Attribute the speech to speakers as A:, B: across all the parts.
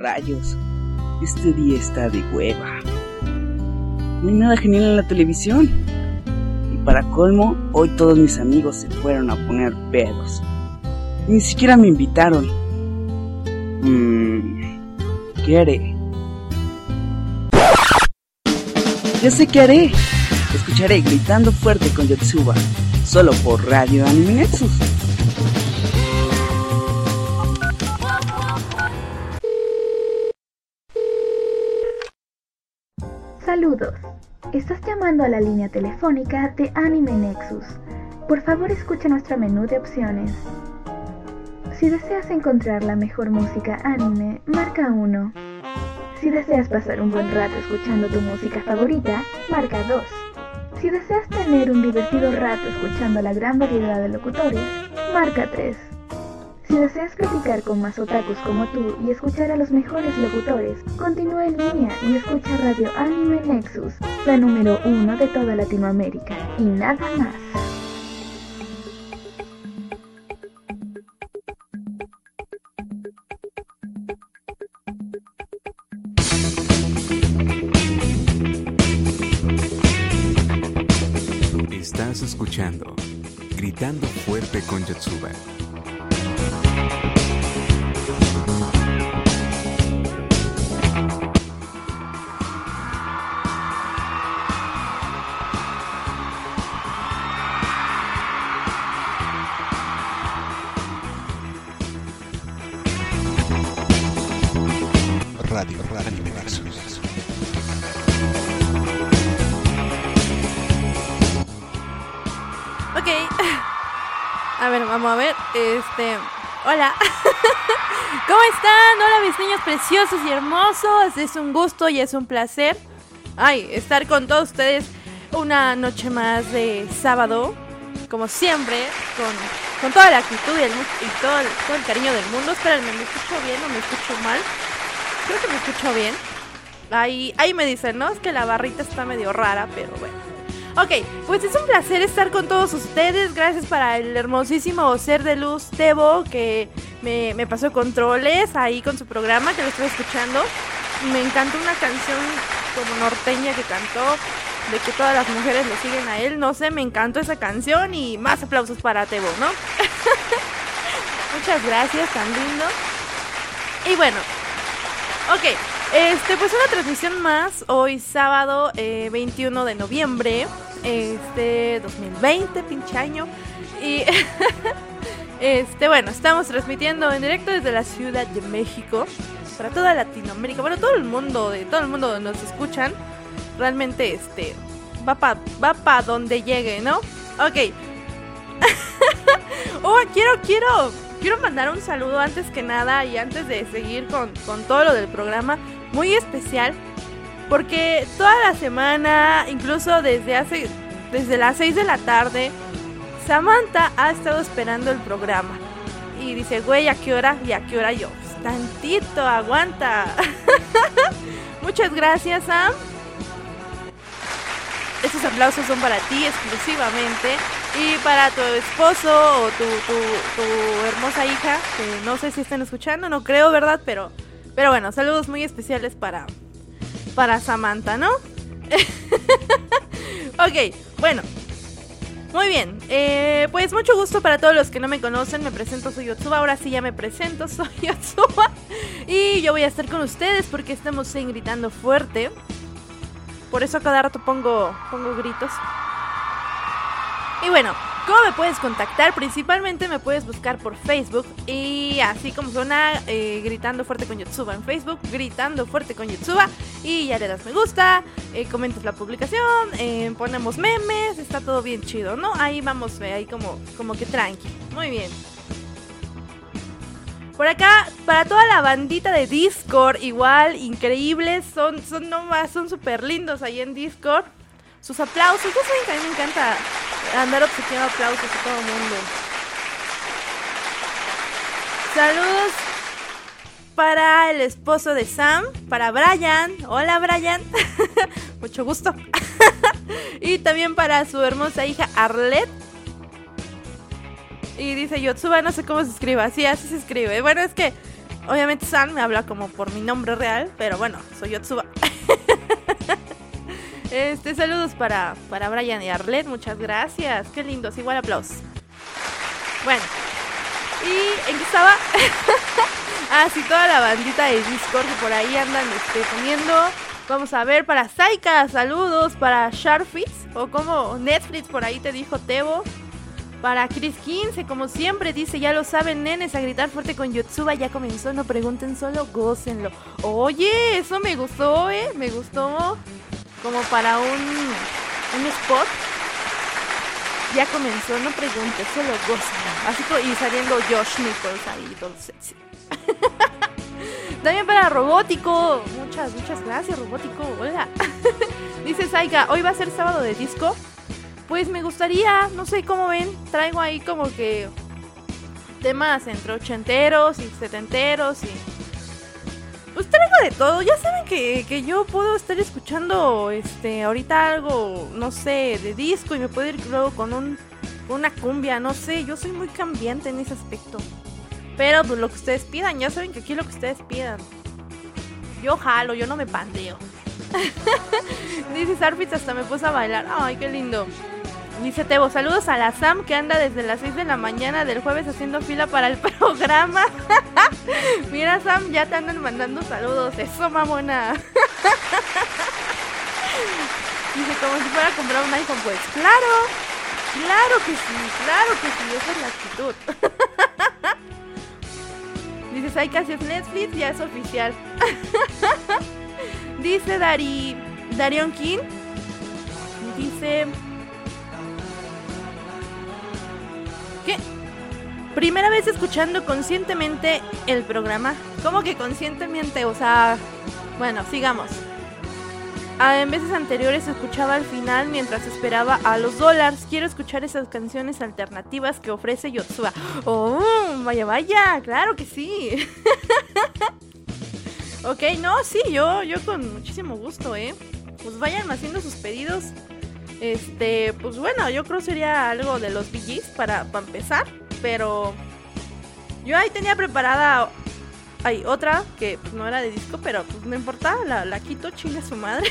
A: Rayos, este día está de hueva. No hay nada genial en la televisión. Y para colmo, hoy todos mis amigos se fueron a poner pedos. Ni siquiera me invitaron. Mmm. ¿Qué haré? Ya sé qué haré. Escucharé gritando fuerte con Yotsuba, solo por Radio Anime Nexus.
B: Llamando a la línea telefónica de Anime Nexus. Por favor escucha nuestro menú de opciones. Si deseas encontrar la mejor música anime, marca 1. Si deseas pasar un buen rato escuchando tu música favorita, marca 2. Si deseas tener un divertido rato escuchando la gran variedad de locutores, marca 3. Si deseas platicar con más otakus como tú y escuchar a los mejores locutores, continúa en línea y escucha Radio Anime Nexus, la número uno de toda Latinoamérica, y nada más.
C: Estás escuchando Gritando Fuerte con Yotsuba
D: vamos a ver. Este, hola. ¿Cómo están? Hola mis niños preciosos y hermosos. Es un gusto y es un placer. Ay, estar con todos ustedes una noche más de sábado. Como siempre, con, con toda la actitud y, el, y todo, el, todo el cariño del mundo. Espérenme, ¿me escucho bien o me escucho mal? Creo que me escucho bien. Ahí, ahí me dicen, ¿no? Es que la barrita está medio rara, pero bueno. Ok, pues es un placer estar con todos ustedes. Gracias para el hermosísimo ser de luz Tebo que me, pasó controles ahí con su programa que lo estoy escuchando. Me encantó una canción como norteña que cantó de que todas las mujeres lo siguen a él. No sé, me encantó esa canción y más aplausos para Tebo, ¿no? Muchas gracias, tan lindo. Y bueno, ok, este, pues una transmisión más hoy sábado 21 eh, de noviembre, este 2020, pinche año. Y este, bueno, estamos transmitiendo en directo desde la Ciudad de México para toda Latinoamérica, bueno, todo el mundo, de todo el mundo nos escuchan. Realmente este va para va pa donde llegue, ¿no? Ok. oh, quiero quiero quiero mandar un saludo antes que nada y antes de seguir con, con todo lo del programa muy especial porque toda la semana, incluso desde hace desde las 6 de la tarde, Samantha ha estado esperando el programa. Y dice, güey, ¿a qué hora? ¿Y a qué hora yo? Pues, tantito, aguanta. Muchas gracias, Sam. Estos aplausos son para ti exclusivamente. Y para tu esposo o tu, tu, tu hermosa hija, que no sé si están escuchando, no creo, ¿verdad? Pero pero bueno, saludos muy especiales para, para Samantha, ¿no? ok, bueno. Muy bien, eh, pues mucho gusto para todos los que no me conocen, me presento, soy Yotsuba, ahora sí ya me presento, soy Yotsuba y yo voy a estar con ustedes porque estamos en Gritando Fuerte, por eso a cada rato pongo, pongo gritos. Y bueno, ¿Cómo me puedes contactar? Principalmente me puedes buscar por Facebook y así como suena eh, gritando fuerte con Yotsuba en Facebook, gritando fuerte con Yotsuba y ya le das me gusta, eh, comentas la publicación, eh, ponemos memes, está todo bien chido, ¿no? Ahí vamos, ahí como, como que tranqui. Muy bien. Por acá, para toda la bandita de Discord, igual, increíbles, son, son nomás, son súper lindos ahí en Discord. Sus aplausos, ya saben que a mí me encanta andar obsequiando aplausos a todo el mundo. Saludos para el esposo de Sam, para Brian. Hola Brian, mucho gusto. y también para su hermosa hija Arlette. Y dice Yotsuba, no sé cómo se escribe, así, así se escribe. Bueno, es que Obviamente San me habla como por mi nombre real, pero bueno, soy Yotsuba. este, saludos para, para Brian y Arlet, muchas gracias. Qué lindos, igual aplausos. Bueno, ¿y en qué estaba? ah, sí, toda la bandita de Discord que por ahí andan este, poniendo. Vamos a ver, para Saika, saludos. Para Sharfits, o como Netflix por ahí te dijo Tebo. Para Chris 15, como siempre, dice, ya lo saben, nenes, a gritar fuerte con Yotsuba ya comenzó, no pregunten solo, gócenlo. Oye, eso me gustó, eh, me gustó como para un, un spot. Ya comenzó, no preguntes, solo gócenlo. Así como, y saliendo Josh Nichols ahí, todo sexy. También para Robótico, muchas, muchas gracias, Robótico, hola. dice Saika, hoy va a ser sábado de disco. Pues me gustaría, no sé cómo ven, traigo ahí como que temas entre ochenteros y setenteros y... Pues traigo de todo, ya saben que, yo puedo estar escuchando este ahorita algo, no sé, de disco y me puedo ir luego con un, una cumbia, no sé, yo soy muy cambiante en ese aspecto. Pero pues lo que ustedes pidan, ya saben que aquí lo que ustedes pidan. Yo jalo, yo no me pandeo. Dice Sarfitz hasta me puse a bailar. Ay, qué lindo. Dice Tebo, saludos a la Sam que anda desde las 6 de la mañana del jueves haciendo fila para el programa. Mira Sam, ya te andan mandando saludos. Eso, mamona. Dice, como si fuera a comprar un iPhone. Pues claro, claro que sí, claro que sí, esa es la actitud. Dice, hay casi es Netflix, ya es oficial. Dice Dari, Darion King. Dice... Primera vez escuchando conscientemente el programa. ¿Cómo que conscientemente? O sea, bueno, sigamos. Ah, en veces anteriores escuchaba al final mientras esperaba a los dólares. Quiero escuchar esas canciones alternativas que ofrece Yotsuba. Oh, vaya, vaya, claro que sí. ok, no, sí, yo, yo con muchísimo gusto, ¿eh? Pues vayan haciendo sus pedidos este, pues bueno, yo creo sería algo de los BGs para, para empezar. Pero yo ahí tenía preparada hay otra que pues, no era de disco, pero pues no importa, la, la quito, chinga su madre.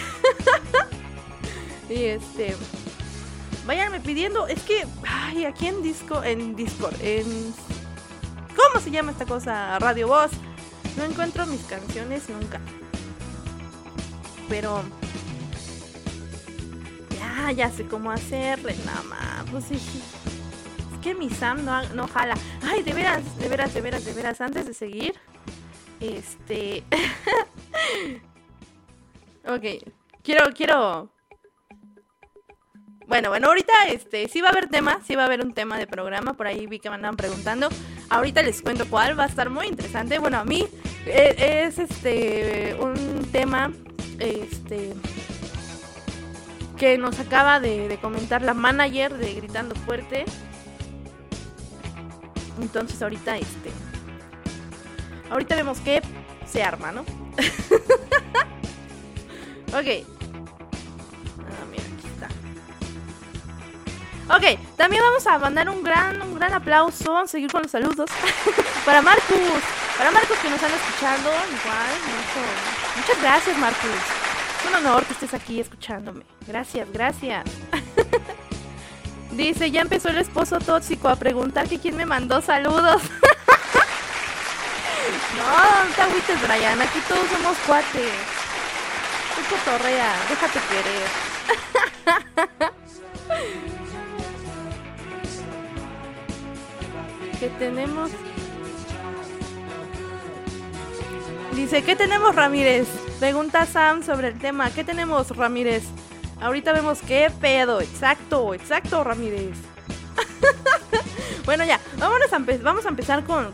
D: y este. Váyanme pidiendo. Es que. Ay, aquí en disco. En Discord. En. ¿Cómo se llama esta cosa? Radio Voz. No encuentro mis canciones nunca. Pero ya sé cómo hacerle, nada más. Pues sí, Es que mi Sam no, no jala. Ay, de veras, de veras, de veras, de veras. Antes de seguir, este. ok. Quiero, quiero. Bueno, bueno, ahorita este sí va a haber tema, sí va a haber un tema de programa, por ahí vi que me andaban preguntando. Ahorita les cuento cuál, va a estar muy interesante. Bueno, a mí eh, es este un tema este que nos acaba de, comentar la manager de Gritando Fuerte. Entonces ahorita este. Ahorita vemos que se arma, ¿no? ok. Ah, mira, aquí está. Ok, también vamos a mandar un gran, un gran aplauso, a seguir con los saludos. para Marcus, para Marcus que nos están escuchando, igual, muchas gracias Marcus. Es un honor que estés aquí escuchándome. Gracias, gracias. Dice, ya empezó el esposo tóxico a preguntar que quién me mandó saludos. no, no te agüites, Brian. Aquí todos somos cuates. Tú cotorrea, déjate querer. ¿Qué tenemos? Dice, ¿qué tenemos, Ramírez? Pregunta Sam sobre el tema. ¿Qué tenemos, Ramírez? Ahorita vemos qué pedo. Exacto, exacto, Ramírez. bueno, ya, vámonos vamos a empezar con,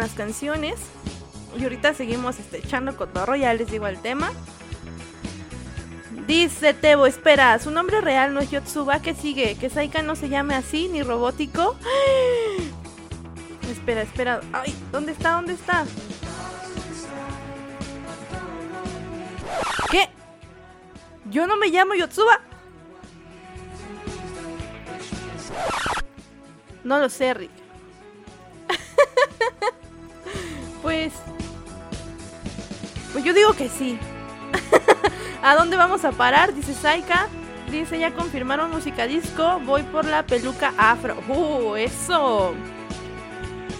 D: las canciones. Y ahorita seguimos este, echando cotorro, ya les digo el tema. Dice Tebo, espera, su nombre real no es Yotsuba, ¿qué sigue? ¿Que Saika no se llame así, ni robótico? espera, espera. Ay, ¿dónde está? ¿Dónde está? Yo no me llamo Yotsuba. No lo sé, Rick. pues Pues yo digo que sí. ¿A dónde vamos a parar? Dice Saika. Dice, ya confirmaron música disco. Voy por la peluca afro. ¡Uh, eso!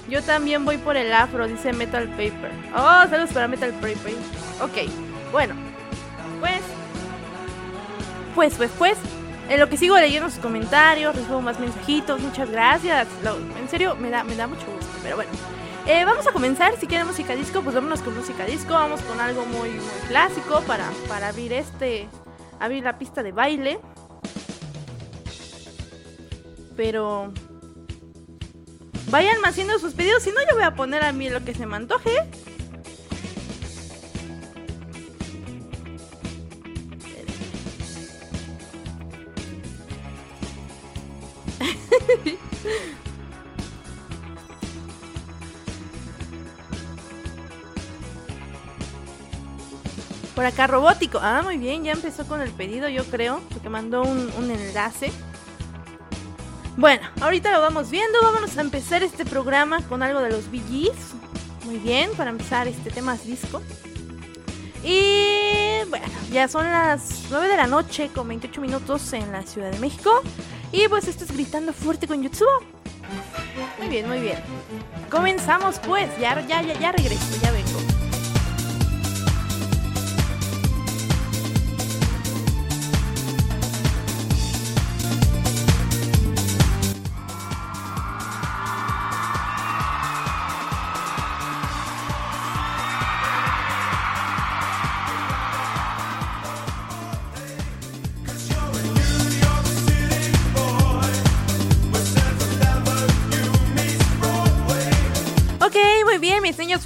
D: Yo también voy por el afro, dice Metal Paper. Oh, saludos para Metal Paper. Ok, bueno. Pues. Pues, pues. En lo que sigo leyendo sus comentarios, recibo más mensajitos. Muchas gracias. en serio, me da, me da mucho gusto. Pero bueno. Eh, vamos a comenzar. Si quieren música disco, pues vámonos con música disco. Vamos con algo muy, muy clásico para, para abrir este. Abrir la pista de baile. Pero. Vayan haciendo sus pedidos. Si no, yo voy a poner a mí lo que se me antoje. Por acá robótico. Ah, muy bien, ya empezó con el pedido, yo creo, porque mandó un, enlace. Bueno, ahorita lo vamos viendo. Vámonos a empezar este programa con algo de los VGs. Muy bien, para empezar este tema disco. Y bueno, ya son las 9 de la noche con 28 minutos en la Ciudad de México. Y pues esto es gritando fuerte con YouTube. Muy bien, muy bien. Comenzamos pues, ya, ya, ya, ya regreso, ya vengo.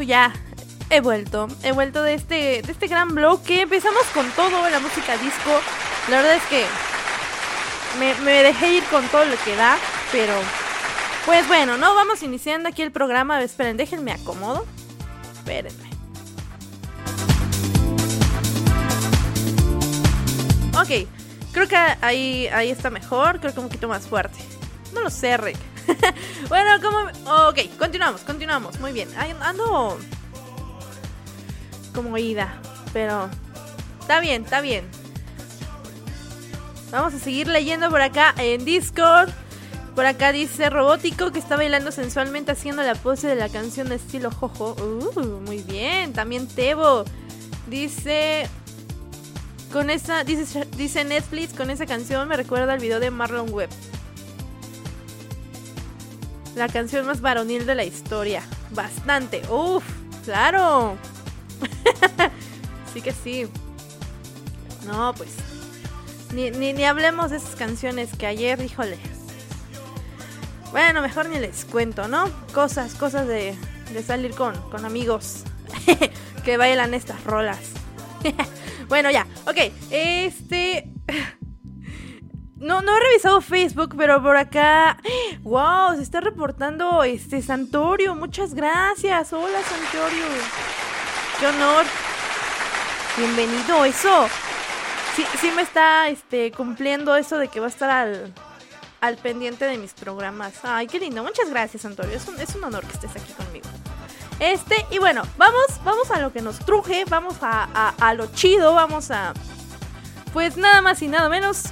D: Ya he vuelto. He vuelto de este, de este gran bloque. Empezamos con todo la música disco. La verdad es que me, dejé ir con todo lo que da. Pero, pues bueno, no vamos iniciando aquí el programa. Esperen, déjenme acomodo. Espérenme. Ok, creo que ahí, ahí está mejor. Creo que un poquito más fuerte. No lo sé, Rick. bueno, como... Ok, continuamos, continuamos. Muy bien. Ando como ida, pero... Está bien, está bien. Vamos a seguir leyendo por acá en Discord. Por acá dice Robótico que está bailando sensualmente haciendo la pose de la canción de estilo Jojo. Uh, muy bien. También Tebo dice con esa dice, dice Netflix con esa canción me recuerda al video de Marlon Webb. La canción más varonil de la historia. Bastante. Uf, claro. sí que sí. No, pues. Ni, ni, hablemos de esas canciones que ayer, híjole. Bueno, mejor ni les cuento, ¿no? Cosas, cosas de, de salir con, con amigos que bailan estas rolas. bueno, ya, ok. Este. No, no he revisado Facebook, pero por acá. ¡Wow! Se está reportando este Santorio. Muchas gracias. Hola, Santorio. ¡Qué honor! Bienvenido. Eso. Sí, sí me está este, cumpliendo eso de que va a estar al, al pendiente de mis programas. Ay, qué lindo. Muchas gracias, Santorio. Es un, es un honor que estés aquí conmigo. Este, y bueno, vamos, vamos a lo que nos truje. Vamos a, a, a lo chido. Vamos a. Pues nada más y nada menos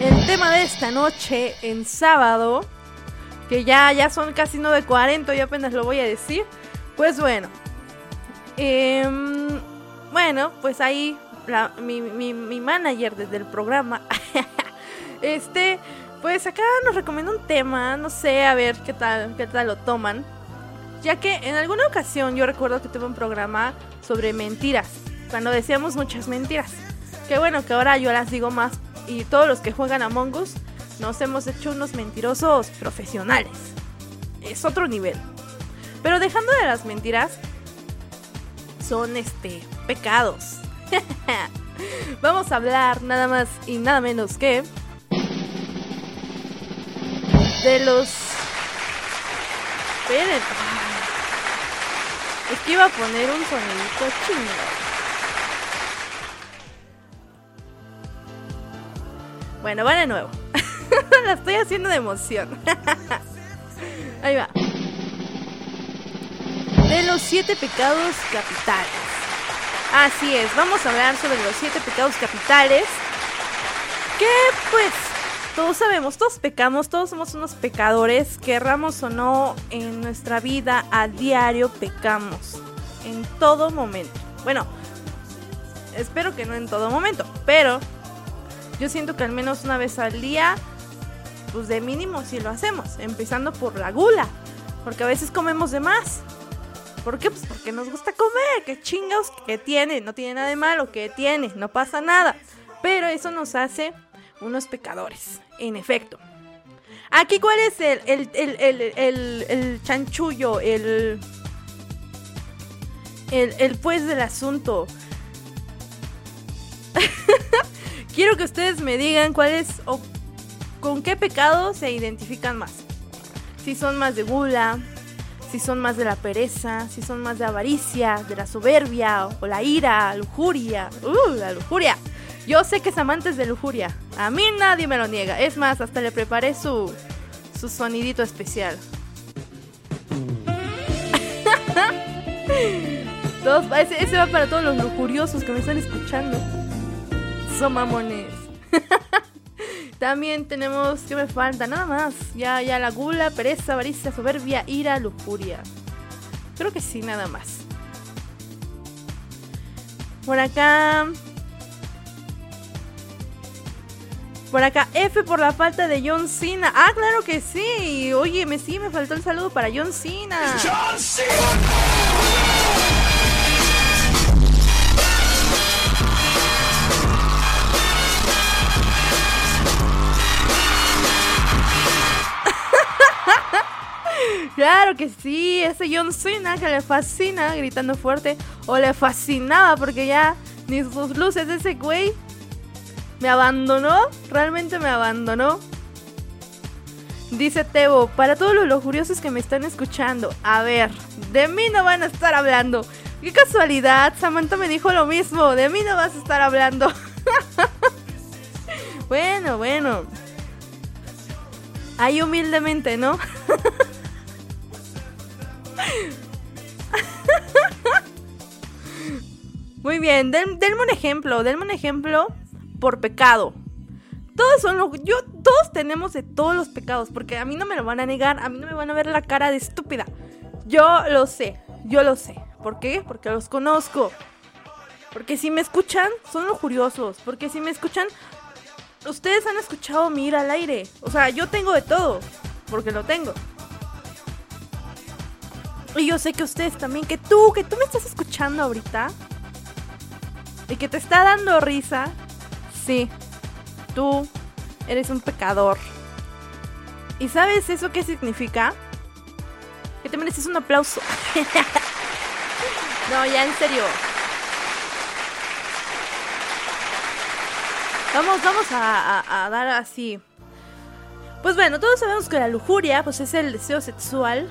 D: el tema de esta noche en sábado, que ya, ya son casi 9.40 y apenas lo voy a decir. Pues bueno, em, bueno, pues ahí mi, mi, manager desde el programa, este, pues acá nos recomienda un tema, no sé, a ver qué tal, qué tal lo toman. Ya que en alguna ocasión yo recuerdo que tuve un programa sobre mentiras, cuando decíamos muchas mentiras. Qué bueno que ahora yo las digo más y todos los que juegan a Us nos hemos hecho unos mentirosos profesionales. Es otro nivel. Pero dejando de las mentiras, son este pecados. Vamos a hablar nada más y nada menos que de los Esperen. Es que iba a poner un sonidito chingado. Bueno, va de nuevo. La estoy haciendo de emoción. Ahí va. De los siete pecados capitales. Así es, vamos a hablar sobre los siete pecados capitales. Que pues todos sabemos, todos pecamos, todos somos unos pecadores, querramos o no, en nuestra vida a diario pecamos. En todo momento. Bueno, espero que no en todo momento, pero yo siento que al menos una vez al día, pues de mínimo si lo hacemos, empezando por la gula, porque a veces comemos de más. ¿Por qué? Pues porque nos gusta comer. ¿Qué chingados que tiene? No tiene nada de malo. ¿Qué tiene? No pasa nada. Pero eso nos hace unos pecadores. En efecto. Aquí, ¿cuál es el, el, el, el, el chanchullo? El, el, el pues del asunto. Quiero que ustedes me digan cuál es o con qué pecado se identifican más. Si son más de gula, si son más de la pereza, si son más de avaricia, de la soberbia o la ira, lujuria. Uh, la lujuria. Yo sé que es amantes de lujuria. A mí nadie me lo niega. Es más, hasta le preparé su, su sonidito especial. todos, ese, ese va para todos los lujuriosos que me están escuchando. Son mamones. También tenemos, ¿qué me falta? Nada más. Ya, ya la gula, pereza, avaricia, soberbia, ira, lujuria. Creo que sí, nada más. Por acá. Por acá, F por la falta de John Cena. Ah, claro que sí. Oye, me sí, me faltó el saludo para John Cena. ¡John Cena! Claro que sí, ese John Cena que le fascina gritando fuerte o le fascinaba porque ya ni sus luces de ese güey me abandonó, realmente me abandonó. Dice Tebo, para todos los lujuriosos que me están escuchando, a ver, de mí no van a estar hablando. Qué casualidad, Samantha me dijo lo mismo, de mí no vas a estar hablando. bueno, bueno. Ahí humildemente, ¿no? Muy bien, denme un ejemplo, denme un ejemplo por pecado. Todos son los, yo, todos tenemos de todos los pecados, porque a mí no me lo van a negar, a mí no me van a ver la cara de estúpida. Yo lo sé, yo lo sé. ¿Por qué? Porque los conozco. Porque si me escuchan, son los curiosos. Porque si me escuchan, ustedes han escuchado mi ir al aire. O sea, yo tengo de todo, porque lo tengo. Y yo sé que ustedes también, que tú, que tú me estás escuchando ahorita y que te está dando risa, sí, tú eres un pecador. ¿Y sabes eso qué significa? Que te mereces un aplauso. no, ya en serio. Vamos, vamos a, a, dar así. Pues bueno, todos sabemos que la lujuria pues es el deseo sexual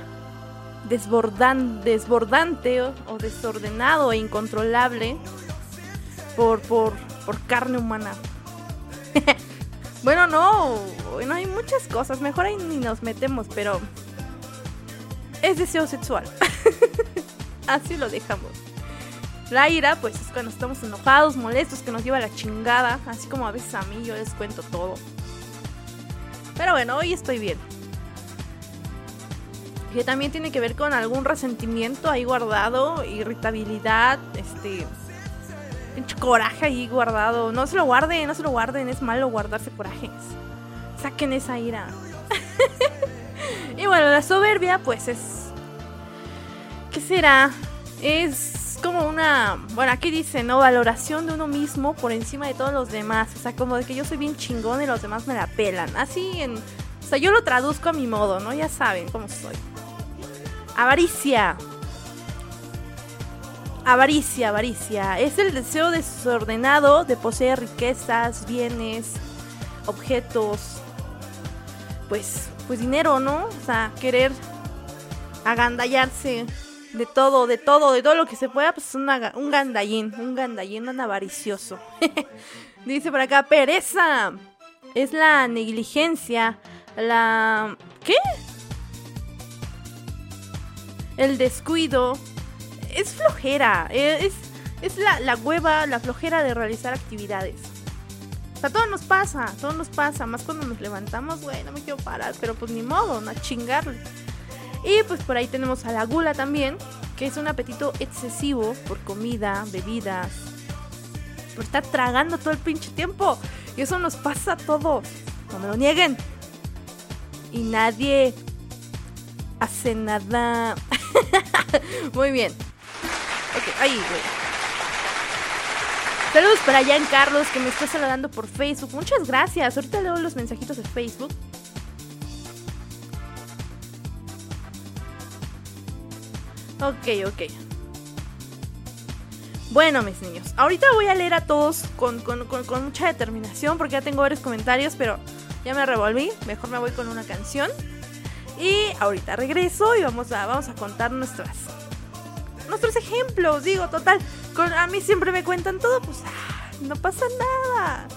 D: desbordan, desbordante o, desordenado e incontrolable por, por, por carne humana. bueno, no, bueno, hay muchas cosas, mejor ahí ni nos metemos, pero es deseo sexual. Así lo dejamos. La ira, pues es cuando estamos enojados, molestos, que nos lleva la chingada, así como a veces a mí yo les cuento todo. Pero bueno, hoy estoy bien que también tiene que ver con algún resentimiento ahí guardado, irritabilidad, este coraje ahí guardado. No se lo guarden, no se lo guarden, es malo guardarse corajes. Saquen esa ira. y bueno, la soberbia pues es ¿qué será? Es como una, bueno, aquí dice, ¿no? Valoración de uno mismo por encima de todos los demás. O sea, como de que yo soy bien chingón y los demás me la pelan. Así en... O sea, yo lo traduzco a mi modo, ¿no? Ya saben cómo soy. Avaricia. Avaricia, avaricia. Es el deseo desordenado de poseer riquezas, bienes, objetos. Pues, pues dinero, ¿no? O sea, querer agandallarse de todo, de todo, de todo lo que se pueda, pues es un gandallín, un gandallín, un avaricioso. Dice por acá, pereza. Es la negligencia, la... ¿Qué? el descuido, es flojera. eh, Es, es la, la hueva, la flojera de realizar actividades. O sea, todo nos pasa, todo nos pasa. Más cuando nos levantamos, güey, no me quiero parar. Pero pues ni modo, no a chingarle. Y pues por ahí tenemos a la gula también, que es un apetito excesivo por comida, bebidas, por estar tragando todo el pinche tiempo. Y eso nos pasa a todos. No me lo nieguen. Y nadie hace nada. Muy bien. Ok, ahí, güey. Saludos para Jan Carlos que me está saludando por Facebook. Muchas gracias. Ahorita leo los mensajitos de Facebook. Ok, ok. Bueno, mis niños, ahorita voy a leer a todos con, mucha determinación porque ya tengo varios comentarios, pero ya me revolví. Mejor me voy con una canción. Y ahorita regreso y vamos a contar nuestras, nuestros ejemplos. Digo, total, con, a mí siempre me cuentan todo, pues ah, no pasa nada.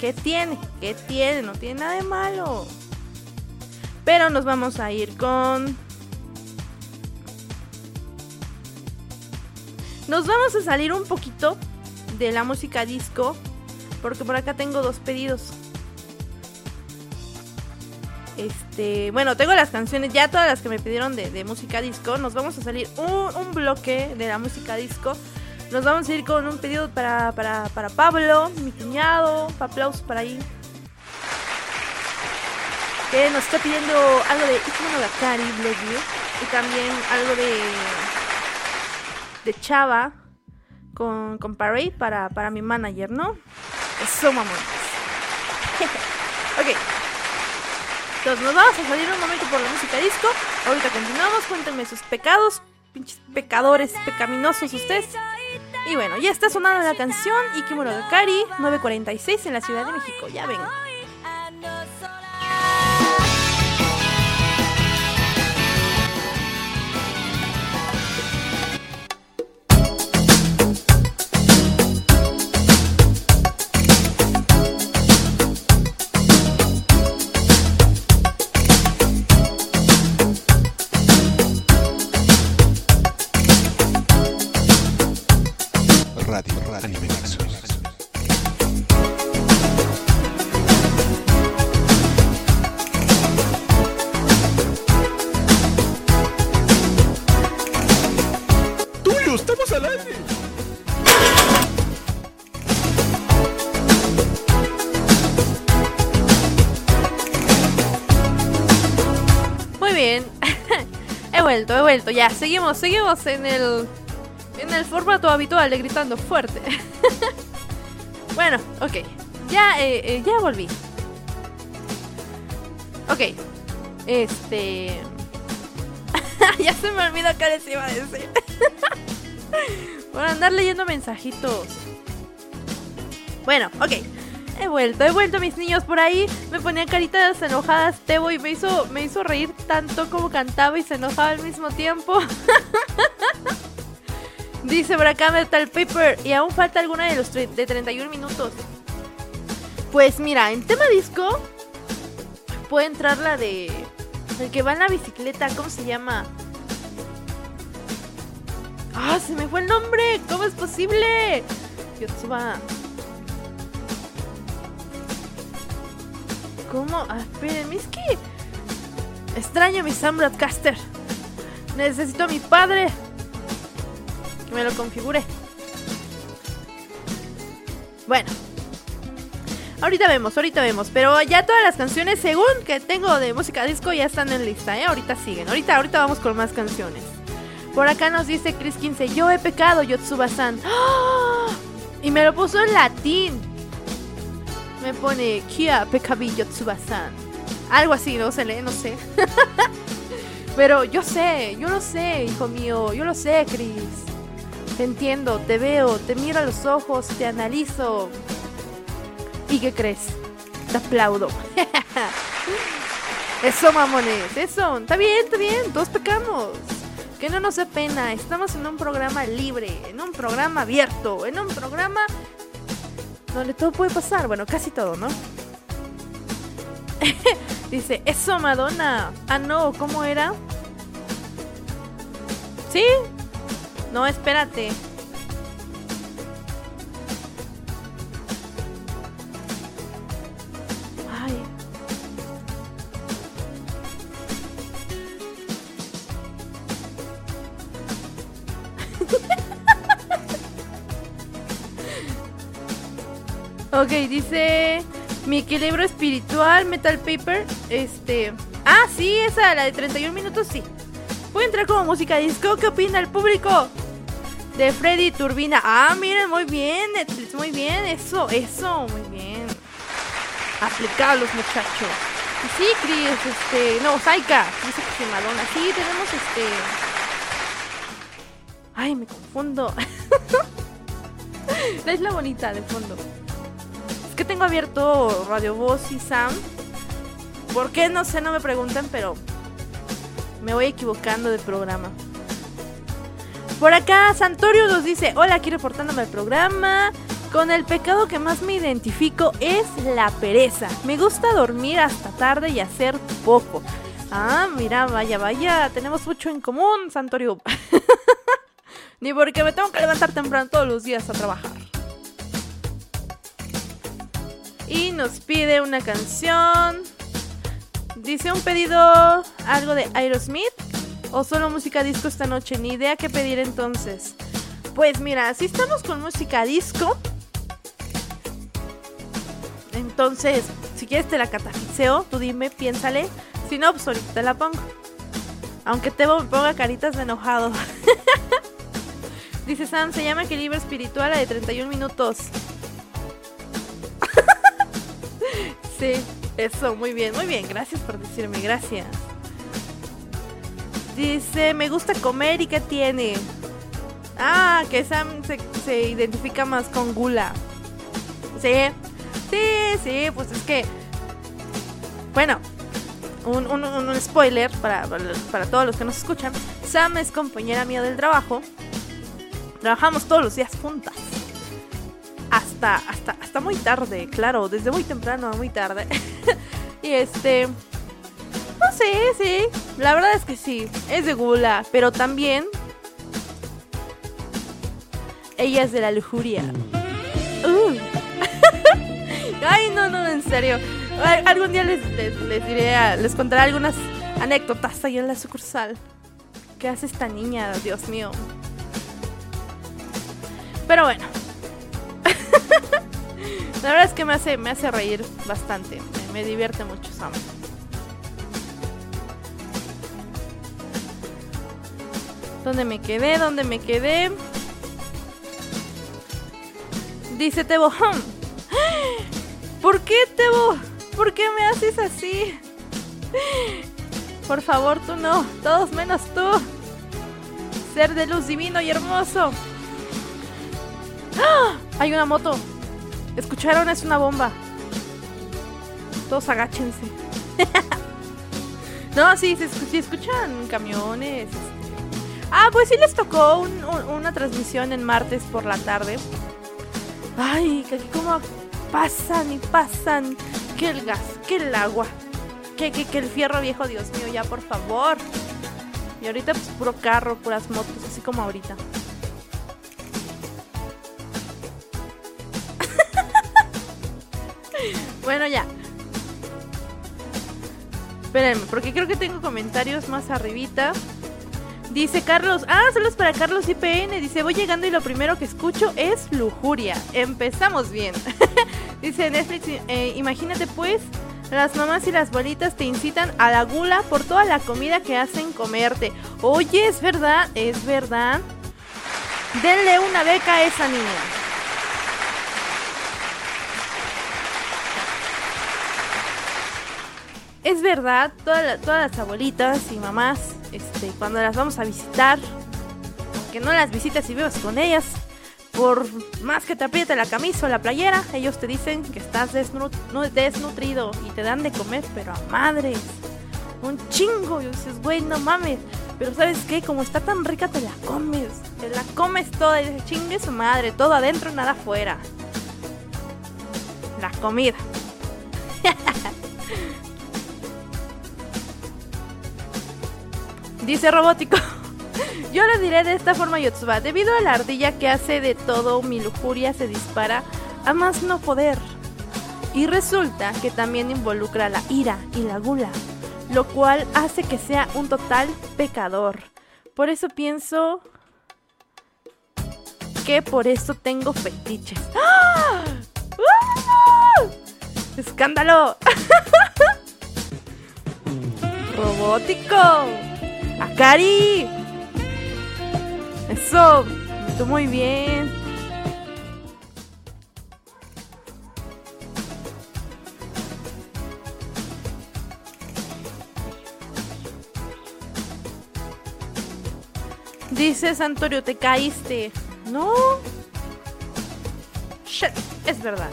D: ¿Qué tiene? ¿Qué tiene? No tiene nada de malo. Pero nos vamos a ir con Nos vamos a salir un poquito de la música disco, porque por acá tengo dos pedidos. Este, bueno, tengo las canciones, ya todas las que me pidieron de, música disco. Nos vamos a salir un, bloque de la música disco. Nos vamos a ir con un pedido para, para, Pablo, mi cuñado. Aplausos para ahí. Que nos está pidiendo algo de Ichimono Gakari, Bless You. Y también algo de de Chava con, con Parade para, para mi manager, ¿no? Eso, mamones. ok. Entonces nos vamos a salir un momento por la música disco. Ahorita continuamos. Cuéntenme sus pecados. Pinches pecadores pecaminosos ustedes. Y bueno, ya está sonando la canción Ikimuro Gakari 946 en la Ciudad de México. Ya ven.
C: Radio, Radio Anime Nexus. ¡Tulio, estamos!
D: Muy bien. he vuelto, he vuelto. Ya, seguimos, seguimos en el en el formato habitual de gritando fuerte. bueno, ok. Ya, eh, eh, ya volví. Ok. Este. ya se me olvidó qué les iba a decir. Por andar leyendo mensajitos. Bueno, ok. He vuelto, he vuelto mis niños por ahí. Me ponían caritas enojadas Tebo y me hizo, me hizo reír tanto como cantaba y se enojaba al mismo tiempo. Dice por acá Metal Paper y aún falta alguna de los de 31 minutos. Pues mira, en tema disco puede entrar la de el que va en la bicicleta, ¿cómo se llama? Ah, se me fue el nombre. ¿Cómo es posible? Yotsuba. ¿Cómo? Ah, espérenme, es extraño mi Sam Broadcaster. Necesito a mi padre. Me lo configure. Bueno. Ahorita vemos, ahorita vemos. Pero ya todas las canciones, según que tengo de música disco, ya están en lista, ¿eh? Ahorita siguen. Ahorita, ahorita vamos con más canciones. Por acá nos dice Chris 15, yo he pecado, Yotsuba-san. ¡Ah! Y me lo puso en latín. Me pone Kia Pekabi Yotsuba-san. Algo así, no se lee, no sé. Pero yo sé, yo lo sé, hijo mío, yo lo sé, Chris. Te entiendo, te veo, te miro a los ojos, te analizo. ¿Y qué crees? Te aplaudo. eso, mamones, eso. Está bien, está bien, todos pecamos. Que no nos dé pena, estamos en un programa libre, en un programa abierto, en un programa donde todo puede pasar. Bueno, casi todo, ¿no? Dice, eso Madonna. Ah, no, ¿cómo era? ¿Sí? No, espérate. Ay. ok, dice mi equilibrio espiritual, Metal Paper. Este. Ah, sí, esa, la de 31 minutos, sí. Voy a entrar como música disco. ¿Qué opina el público? De Freddy Turbina. Ah, miren, muy bien, Netflix, muy bien. Eso, eso, muy bien. Aplicados, muchachos. Sí, Chris, este. No, Saika. Dice que se Madonna. Sí, tenemos este. Ay, me confundo. La isla bonita de fondo. Es que tengo abierto Radio Voz y Sam. ¿Por qué? No sé, no me pregunten, pero me voy equivocando de programa. Por acá, Santorio nos dice: Hola, aquí reportándome al programa. Con el pecado que más me identifico es la pereza. Me gusta dormir hasta tarde y hacer poco. Ah, mira, vaya, vaya, tenemos mucho en común, Santorio. Ni porque me tengo que levantar temprano todos los días a trabajar. Y nos pide una canción. Dice un pedido algo de Aerosmith o solo música disco esta noche. Ni idea qué pedir entonces. Pues mira, si estamos con música disco, entonces si quieres te la catafixeo, tú dime, piénsale. Si no, pues ahorita te la pongo. Aunque te ponga caritas de enojado. Dice Sam, se llama Equilibrio Espiritual, la de 31 minutos. sí, eso, muy bien, muy bien. Gracias por decirme, gracias. Dice, me gusta comer y qué tiene. Ah, que Sam se, identifica más con Gula. Sí, sí, sí, pues es que... Bueno, un, un, spoiler para, para, para todos los que nos escuchan. Sam es compañera mía del trabajo. Trabajamos todos los días juntas. Hasta, hasta, hasta muy tarde, claro, desde muy temprano a muy tarde. y este. No sé, sí. La verdad es que sí. Es de gula. Pero también. Ella es de la lujuria. Uh. Ay, no, no, en serio. Algún día les, les, les diré, les contaré algunas anécdotas ahí en la sucursal. ¿Qué hace esta niña? Dios mío. Pero bueno. La verdad es que me hace, me hace reír bastante. Me, divierte mucho Sam. ¿Dónde me quedé? ¿Dónde me quedé? Dice Tebo. "Hum, ¿Por qué, Tebo? ¿Por qué me haces así? Por favor, tú no. Todos menos tú. Ser de luz divino y hermoso. ¡Ah! Hay una moto. ¿Escucharon? Es una bomba. Todos agáchense. no, sí, se escu- sí escuchan camiones. este. Ah, pues sí les tocó un- un- una transmisión en martes por la tarde. Ay, que aquí como pasan y pasan. Que el gas, que el agua. Que, que, que el fierro viejo, Dios mío, ya por favor. Y ahorita pues puro carro, puras motos, así como ahorita. Bueno, ya. Espérenme, porque creo que tengo comentarios más arribita. Dice Carlos, ah, saludos para Carlos IPN. Dice, voy llegando y lo primero que escucho es lujuria. Empezamos bien. Dice Netflix, eh, imagínate pues, las mamás y las bolitas te incitan a la gula por toda la comida que hacen comerte. Oye, es verdad, es verdad. Denle una beca a esa niña. Es verdad, todas las abuelitas y mamás, este, cuando las vamos a visitar, que no las visites y vivas con ellas, por más que te apriete la camisa o la playera, ellos te dicen que estás desnutrido y te dan de comer, pero a madres. Un chingo, y dices, güey, no mames. Pero ¿sabes qué? Como está tan rica, te la comes. Te la comes toda y dices, chingue su madre, todo adentro, nada afuera. La comida. Dice robótico. Yo le diré de esta forma, Yotsuba. Debido a la ardilla que hace de todo, mi lujuria se dispara a más no poder. Y resulta que también involucra la ira y la gula, lo cual hace que sea un total pecador. Por eso pienso que por eso tengo fetiches. ¡Ah! ¡Ah! ¡Escándalo! ¡Robótico! ¡Akari! Eso, tú muy bien. Dice Santorio, te caíste. No. Shit, es verdad.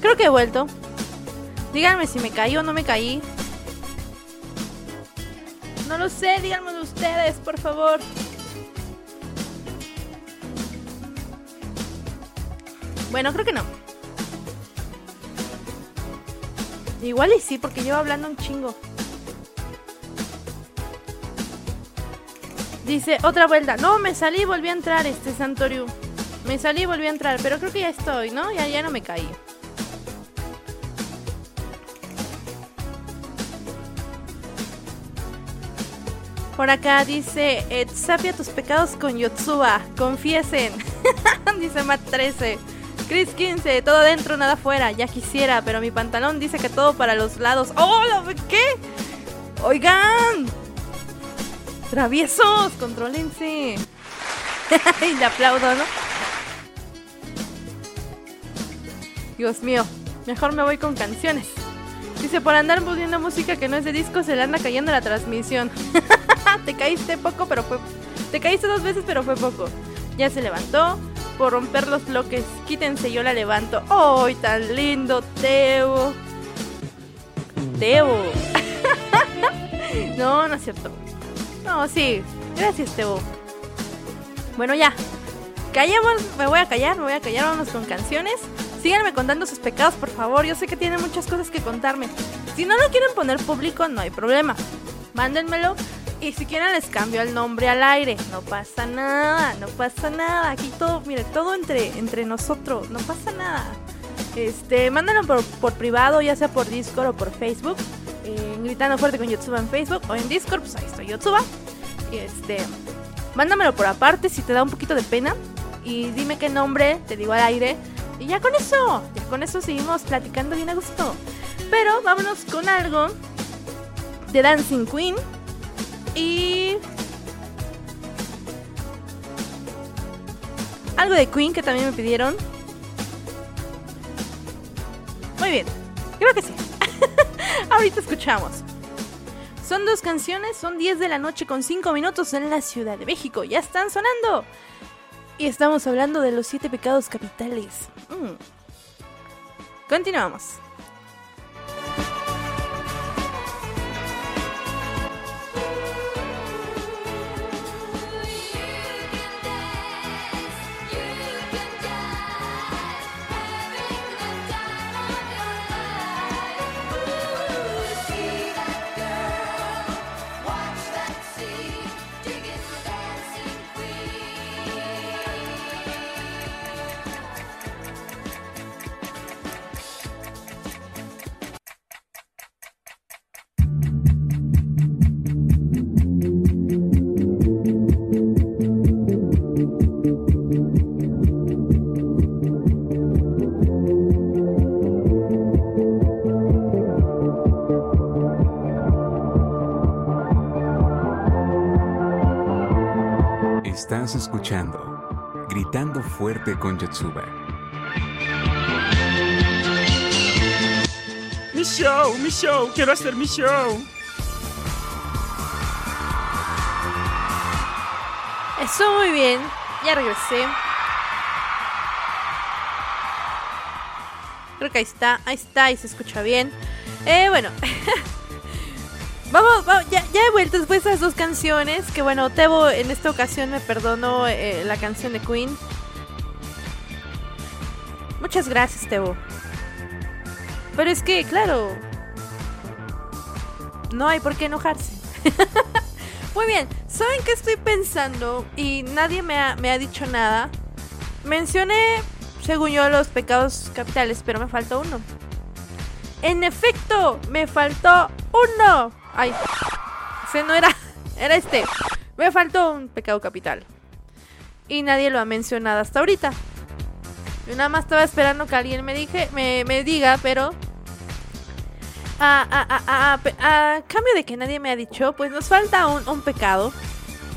D: Creo que he vuelto. Díganme si me caí o no me caí. No lo sé, díganmelo ustedes, por favor. Bueno, creo que no. Igual y sí, porque llevo hablando un chingo. Dice, otra vuelta. No, me salí y volví a entrar, este Santoriu. Me salí y volví a entrar, pero creo que ya estoy, ¿no? Ya, ya no me caí. Por acá dice, Sapia tus pecados con Yotsuba, confiesen. dice Matt 13. Chris 15, todo dentro, nada fuera. Ya quisiera, pero mi pantalón dice que todo para los lados. ¡Oh! ¿Qué? Oigan. Traviesos, contrólense. y le aplaudo, ¿no? Dios mío, mejor me voy con canciones. Dice, por andar poniendo música que no es de disco, se le anda cayendo la transmisión. te caíste poco, pero fue... Te caíste dos veces, pero fue poco. Ya se levantó. Por romper los bloques, quítense, yo la levanto. ¡Ay, tan lindo, Teo! Teo. no, no es cierto. No, sí. Gracias, Teo. Bueno, ya. Callemos, me voy a callar, me voy a callar, vamos con canciones. Síganme contando sus pecados, por favor. Yo sé que tienen muchas cosas que contarme. Si no lo quieren poner público, no hay problema. Mándenmelo. Y si quieren les cambio el nombre al aire. No pasa nada, no pasa nada. Aquí todo, mire, todo entre, entre nosotros. No pasa nada. Este, mándenlo por, por privado, ya sea por Discord o por Facebook. Gritando fuerte con Yotsuba en Facebook o en Discord, pues ahí estoy Yotsuba. Y este, mándamelo por aparte si te da un poquito de pena. Y dime qué nombre, te digo al aire. Y ya con eso, ya con eso seguimos platicando bien a gusto. Pero vámonos con algo de Dancing Queen. Y... Algo de Queen que también me pidieron. Muy bien, creo que sí. Ahorita escuchamos. Son dos canciones, son 10 de la noche con 5 minutos en la Ciudad de México. Ya están sonando. Y estamos hablando de los siete pecados capitales. Mm. Continuamos.
C: Estás escuchando Gritando Fuerte con Yotsuba.
E: Mi show, mi show, quiero hacer mi show.
D: Eso muy bien. Ya regresé. Creo que ahí está, ahí está y se escucha bien. Eh, bueno. Vamos, vamos, ya, ya he vuelto después de esas dos canciones. Que bueno, Tebo en esta ocasión me perdonó eh, la canción de Queen. Muchas gracias, Tebo. Pero es que, claro, no hay por qué enojarse. Muy bien, ¿saben qué estoy pensando? Y nadie me ha, me ha dicho nada. Mencioné, según yo, los pecados capitales, pero me faltó uno. En efecto, me faltó uno. Ay, ese no era, era este. Me faltó un pecado capital. Y nadie lo ha mencionado hasta ahorita. Yo nada más estaba esperando que alguien me, dije, me, me diga, pero a, a, cambio de que nadie me ha dicho, pues nos falta un, un, pecado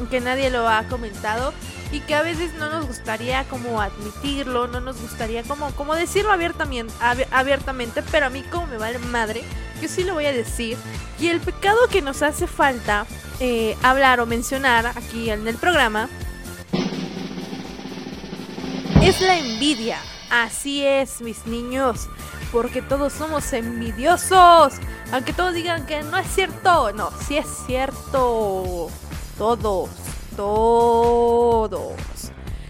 D: que nadie lo ha comentado y que a veces no nos gustaría como admitirlo, no nos gustaría como, como decirlo abiertamente, abiertamente, pero a mí como me vale madre, yo sí lo voy a decir. Y el pecado que nos hace falta eh, hablar o mencionar aquí en el programa es la envidia. Así es, mis niños porque todos somos envidiosos. Aunque todos digan que no es cierto. No, sí es cierto. Todos, todos.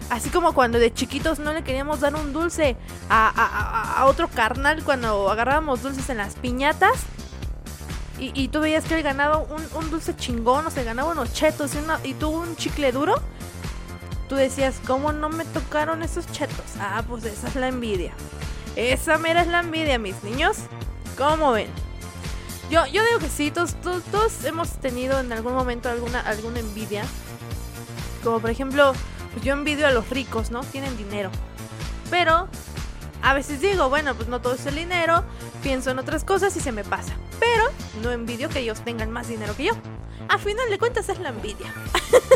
D: Así como cuando de chiquitos no le queríamos dar un dulce a, otro carnal cuando agarrábamos dulces en las piñatas. Y, tú veías que él ganaba un, dulce chingón, o se ganaba unos chetos y, tuvo un chicle duro. Tú decías, ¿cómo no me tocaron esos chetos? Ah, pues esa es la envidia. Esa mera es la envidia, mis niños. ¿Cómo ven? Yo, yo digo que sí, todos, todos, hemos tenido en algún momento alguna, alguna envidia. Como por ejemplo, pues yo envidio a los ricos, ¿no? Tienen dinero. Pero a veces digo, bueno, pues no todo es el dinero, pienso en otras cosas y se me pasa. Pero no envidio que ellos tengan más dinero que yo. A final de cuentas es la envidia.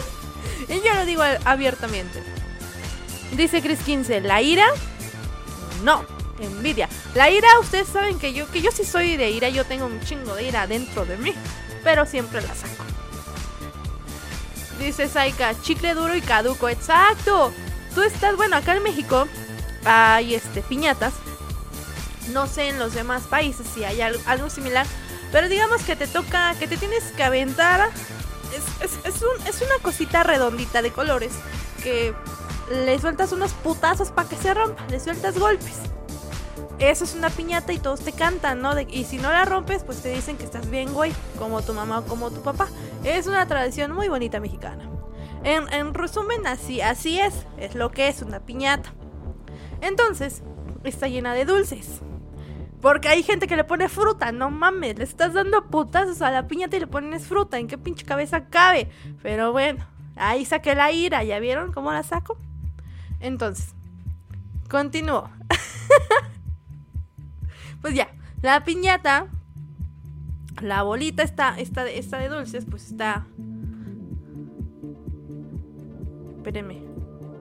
D: y yo lo digo abiertamente. Dice Chris 15, la ira, no envidia. La ira, ustedes saben que yo, que yo sí soy de ira, yo tengo un chingo de ira dentro de mí, pero siempre la saco. Dice Saika, chicle duro y caduco, exacto. Tú estás, bueno, acá en México hay este piñatas. No sé en los demás países si hay algo, similar, pero digamos que te toca, que te tienes que aventar. Es, es, un, es una cosita redondita de colores que le sueltas unos putazos para que se rompa, le sueltas golpes eso es una piñata y todos te cantan, ¿no? y si no la rompes, pues te dicen que estás bien, güey, como tu mamá o como tu papá. Es una tradición muy bonita mexicana. En, resumen, así, así es, es lo que es una piñata. Entonces, está llena de dulces. Porque hay gente que le pone fruta, no mames, le estás dando putazos a la piñata y le pones fruta, ¿en qué pinche cabeza cabe? Pero bueno, ahí saqué la ira, ¿ya vieron cómo la saco? Entonces, continúo. Pues ya, la piñata, la bolita está, esta, esta de dulces, pues está... Espérenme.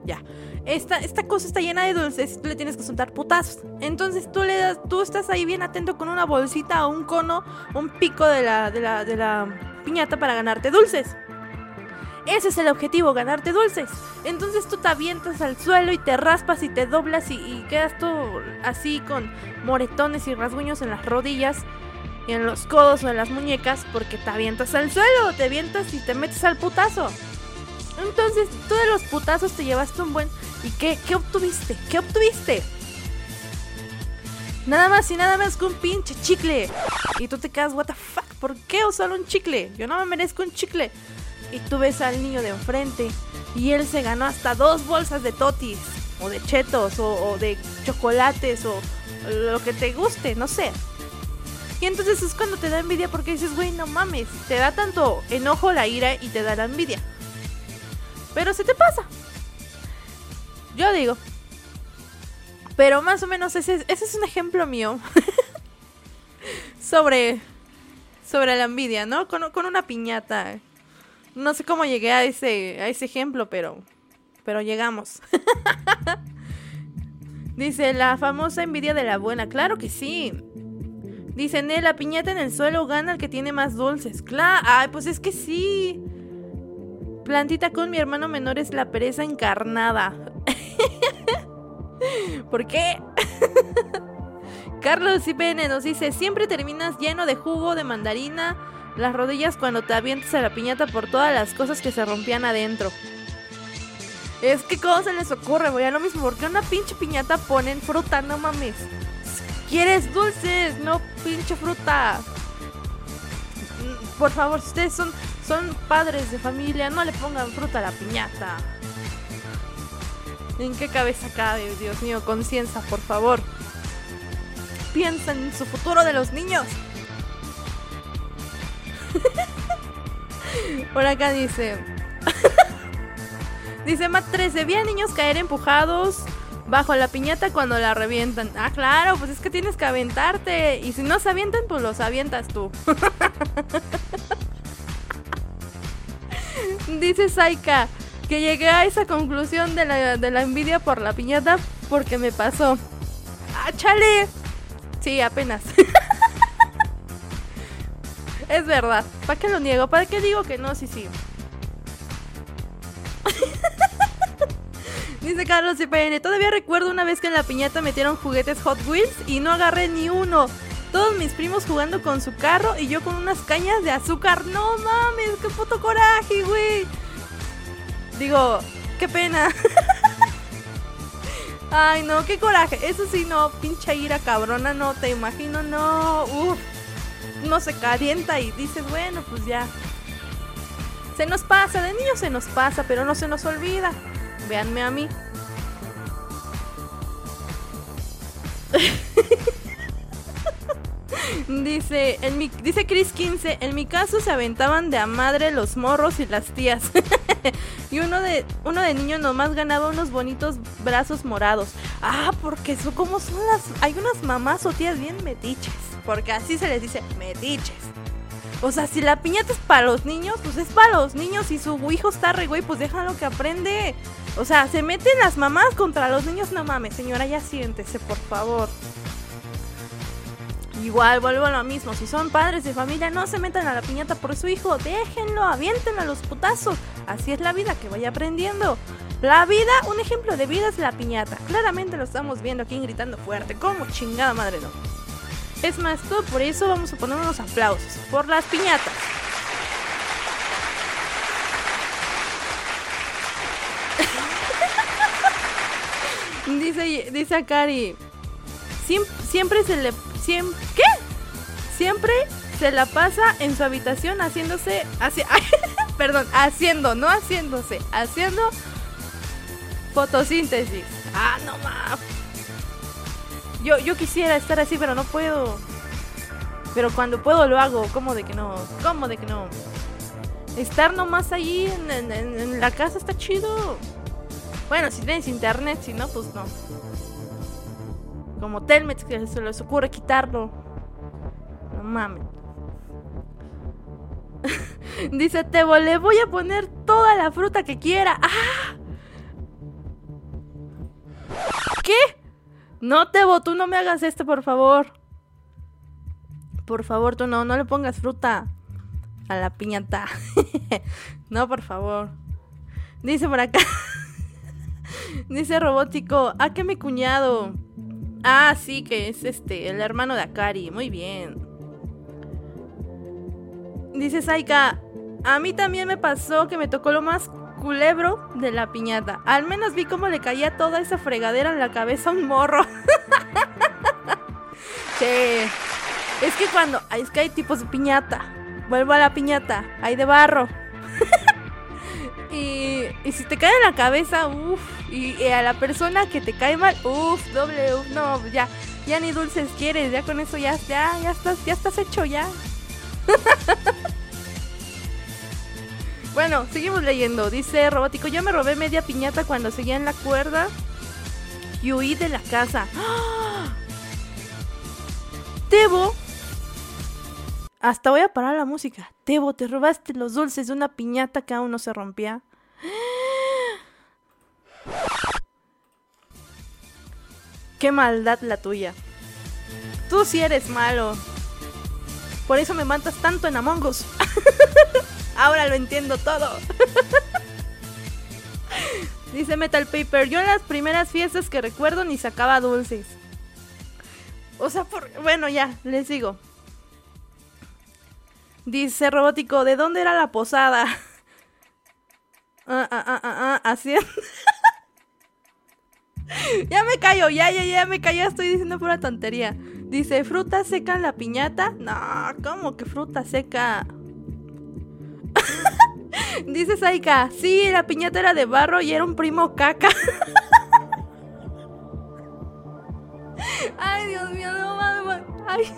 D: Ya. Esta, esta cosa está llena de dulces, tú le tienes que soltar putazos. Entonces tú le das, tú estás ahí bien atento con una bolsita o un cono, un pico de la, de la, de la piñata para ganarte dulces. Ese es el objetivo, ganarte dulces. Entonces tú te avientas al suelo y te raspas y te doblas y, quedas todo así con moretones y rasguños en las rodillas y en los codos o en las muñecas porque te avientas al suelo, te avientas y te metes al putazo. Entonces tú de los putazos te llevaste un buen... ¿Y qué, qué obtuviste? ¿Qué obtuviste? Nada más y nada más que un pinche chicle. Y tú te quedas, what the fuck, ¿por qué usar un chicle? Yo no me merezco un chicle y tú ves al niño de enfrente y él se ganó hasta dos bolsas de totis o de chetos o, de chocolates o lo que te guste, no sé. Y entonces es cuando te da envidia porque dices, güey, no mames, te da tanto enojo la ira y te da la envidia. Pero se te pasa. Yo digo. Pero más o menos ese, ese es un ejemplo mío. sobre, sobre la envidia, ¿no? Con, con una piñata no sé cómo llegué a ese, a ese ejemplo, pero, pero llegamos. Dice, la famosa envidia de la buena. Claro que sí. Dice, ne, la piñata en el suelo gana el que tiene más dulces. Claro, ay, pues es que sí. Plantita con mi hermano menor es la pereza encarnada. ¿Por qué? Carlos IPN nos dice, siempre terminas lleno de jugo de mandarina las rodillas cuando te avientas a la piñata por todas las cosas que se rompían adentro. Es que cómo se les ocurre, voy a lo mismo, porque una pinche piñata ponen fruta, no mames. ¿Quieres dulces? No pinche fruta. Mm, por favor, si ustedes son, son padres de familia, no le pongan fruta a la piñata. ¿En qué cabeza cabe, Dios mío? Conciencia, por favor. Piensa en su futuro de los niños. Por acá dice. dice Matt 13. Vi a niños caer empujados bajo la piñata cuando la revientan. Ah, claro, pues es que tienes que aventarte. Y si no se avientan, pues los avientas tú. dice Saika que llegué a esa conclusión de la, de la envidia por la piñata porque me pasó. ¡Ah! Sí, apenas. Es verdad. ¿Para qué lo niego? ¿Para qué digo que no? Sí, sí. Dice Carlos CPN, todavía recuerdo una vez que en la piñata metieron juguetes Hot Wheels y no agarré ni uno. Todos mis primos jugando con su carro y yo con unas cañas de azúcar. No mames, qué puto coraje, güey. Digo, qué pena. Ay, no, qué coraje. Eso sí, no, pincha ira cabrona, no, te imagino, no. Uf, no se calienta y dices, bueno, pues ya. Se nos pasa, de niños se nos pasa, pero no se nos olvida. Véanme a mí. dice, en mi, dice Chris 15, en mi caso se aventaban de a madre los morros y las tías. y uno de, uno de niño nomás ganaba unos bonitos brazos morados. Ah, porque eso como son las... Hay unas mamás o tías bien metiches. Porque así se les dice metiches. O sea, si la piñata es para los niños, pues es para los niños. Y su hijo está re güey, pues déjalo que aprende. O sea, se meten las mamás contra los niños. No mames, señora, ya siéntese, por favor. Igual, vuelvo a lo mismo. Si son padres de familia, no se metan a la piñata por su hijo. Déjenlo, avienten a los putazos. Así es la vida, que vaya aprendiendo. La vida, un ejemplo de vida es la piñata. Claramente lo estamos viendo aquí gritando fuerte. Como chingada madre no. Es más, todo por eso vamos a poner unos aplausos. Por las piñatas. dice, dice a Cari. siempre se le ¿Qué? Siempre se la pasa en su habitación haciéndose. perdón, haciendo, no haciéndose, haciendo fotosíntesis. Ah, no más. Yo, yo quisiera estar así, pero no puedo. Pero cuando puedo lo hago. ¿Cómo de que no? ¿Cómo de que no? Estar nomás ahí en, en la casa está chido. Bueno, si tienes internet, si no, pues no. Como Telmex que se les ocurre quitarlo. No mames. Dice Tebo, le voy a poner toda la fruta que quiera. ¡Ah! ¿Qué? No, Tebo, tú no me hagas esto, por favor. Por favor, tú no, no le pongas fruta a la piñata. no, por favor. Dice por acá. Dice Robótico, ¿a qué mi cuñado? Ah, sí, que es este, el hermano de Akari. Muy bien. Dice Saika, a mí también me pasó que me tocó lo más culebro de la piñata. Al menos vi cómo le caía toda esa fregadera en la cabeza a un morro. che. Es que cuando. Es que hay tipos de piñata. Vuelvo a la piñata. Hay de barro. y, y si te cae en la cabeza, uff. Y, a la persona que te cae mal, uff, doble, uff, no, ya, ya ni dulces quieres, ya con eso ya, ya, ya estás, ya estás hecho ya. bueno, seguimos leyendo. Dice Robótico, yo me robé media piñata cuando seguía en la cuerda y huí de la casa. ¡Ah! Tebo. Hasta voy a parar la música. Tebo, te robaste los dulces de una piñata que aún no se rompía. Qué maldad la tuya. Tú sí eres malo. Por eso me matas tanto en Among Us. Ahora lo entiendo todo. Dice Metal Paper, yo en las primeras fiestas que recuerdo ni sacaba dulces. O sea, por... bueno, ya, les digo. Dice Robótico, ¿de dónde era la posada? Ah, ah, ah, ah, ah, así ya me callo, ya, ya, ya me callo, estoy diciendo pura tontería. Dice, ¿fruta seca en la piñata? No, ¿cómo que fruta seca? Dice Saika, sí, la piñata era de barro y era un primo caca. Ay, Dios mío, no mames.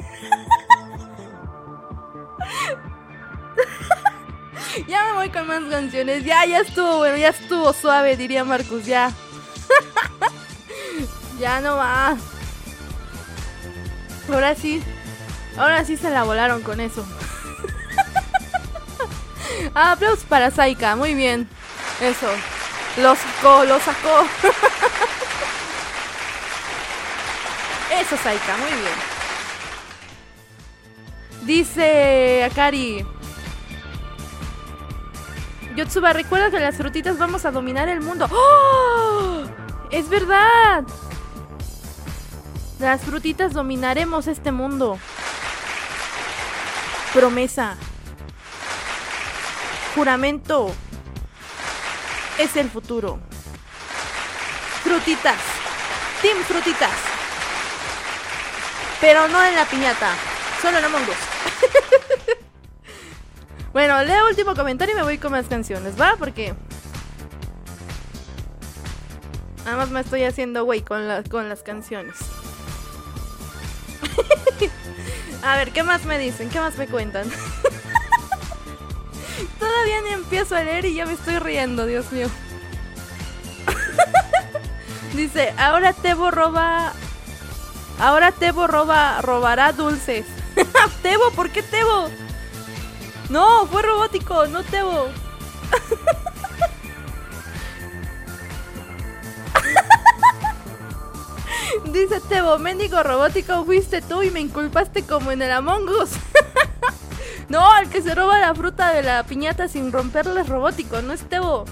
D: Ya me voy con más canciones. Ya, ya estuvo, bueno, ya estuvo suave, diría Marcus, ya. ya no va. Ahora sí. Ahora sí se la volaron con eso. aplausos para Saika, muy bien. Eso. Lo sacó, lo sacó. eso, Saika, muy bien. Dice Akari. Yotsuba, recuerda que las frutitas vamos a dominar el mundo. ¡Oh! ¡Es verdad! Las frutitas dominaremos este mundo. Promesa. Juramento. Es el futuro. Frutitas. Team frutitas. Pero no en la piñata. Solo en Among Us. Bueno, leo último comentario y me voy con más canciones, ¿va? Porque. Nada más me estoy haciendo güey con, con las canciones. a ver, ¿qué más me dicen? ¿Qué más me cuentan? Todavía ni empiezo a leer y ya me estoy riendo, Dios mío. Dice, ahora Tebo roba. Ahora Tebo roba. robará dulces. Tebo, ¿por qué Tebo? No, fue robótico, no Tebo. Dice Tebo, mendigo robótico, fuiste tú y me inculpaste como en el Among Us. No, el que se roba la fruta de la piñata sin romperla es robótico, no es Tebo.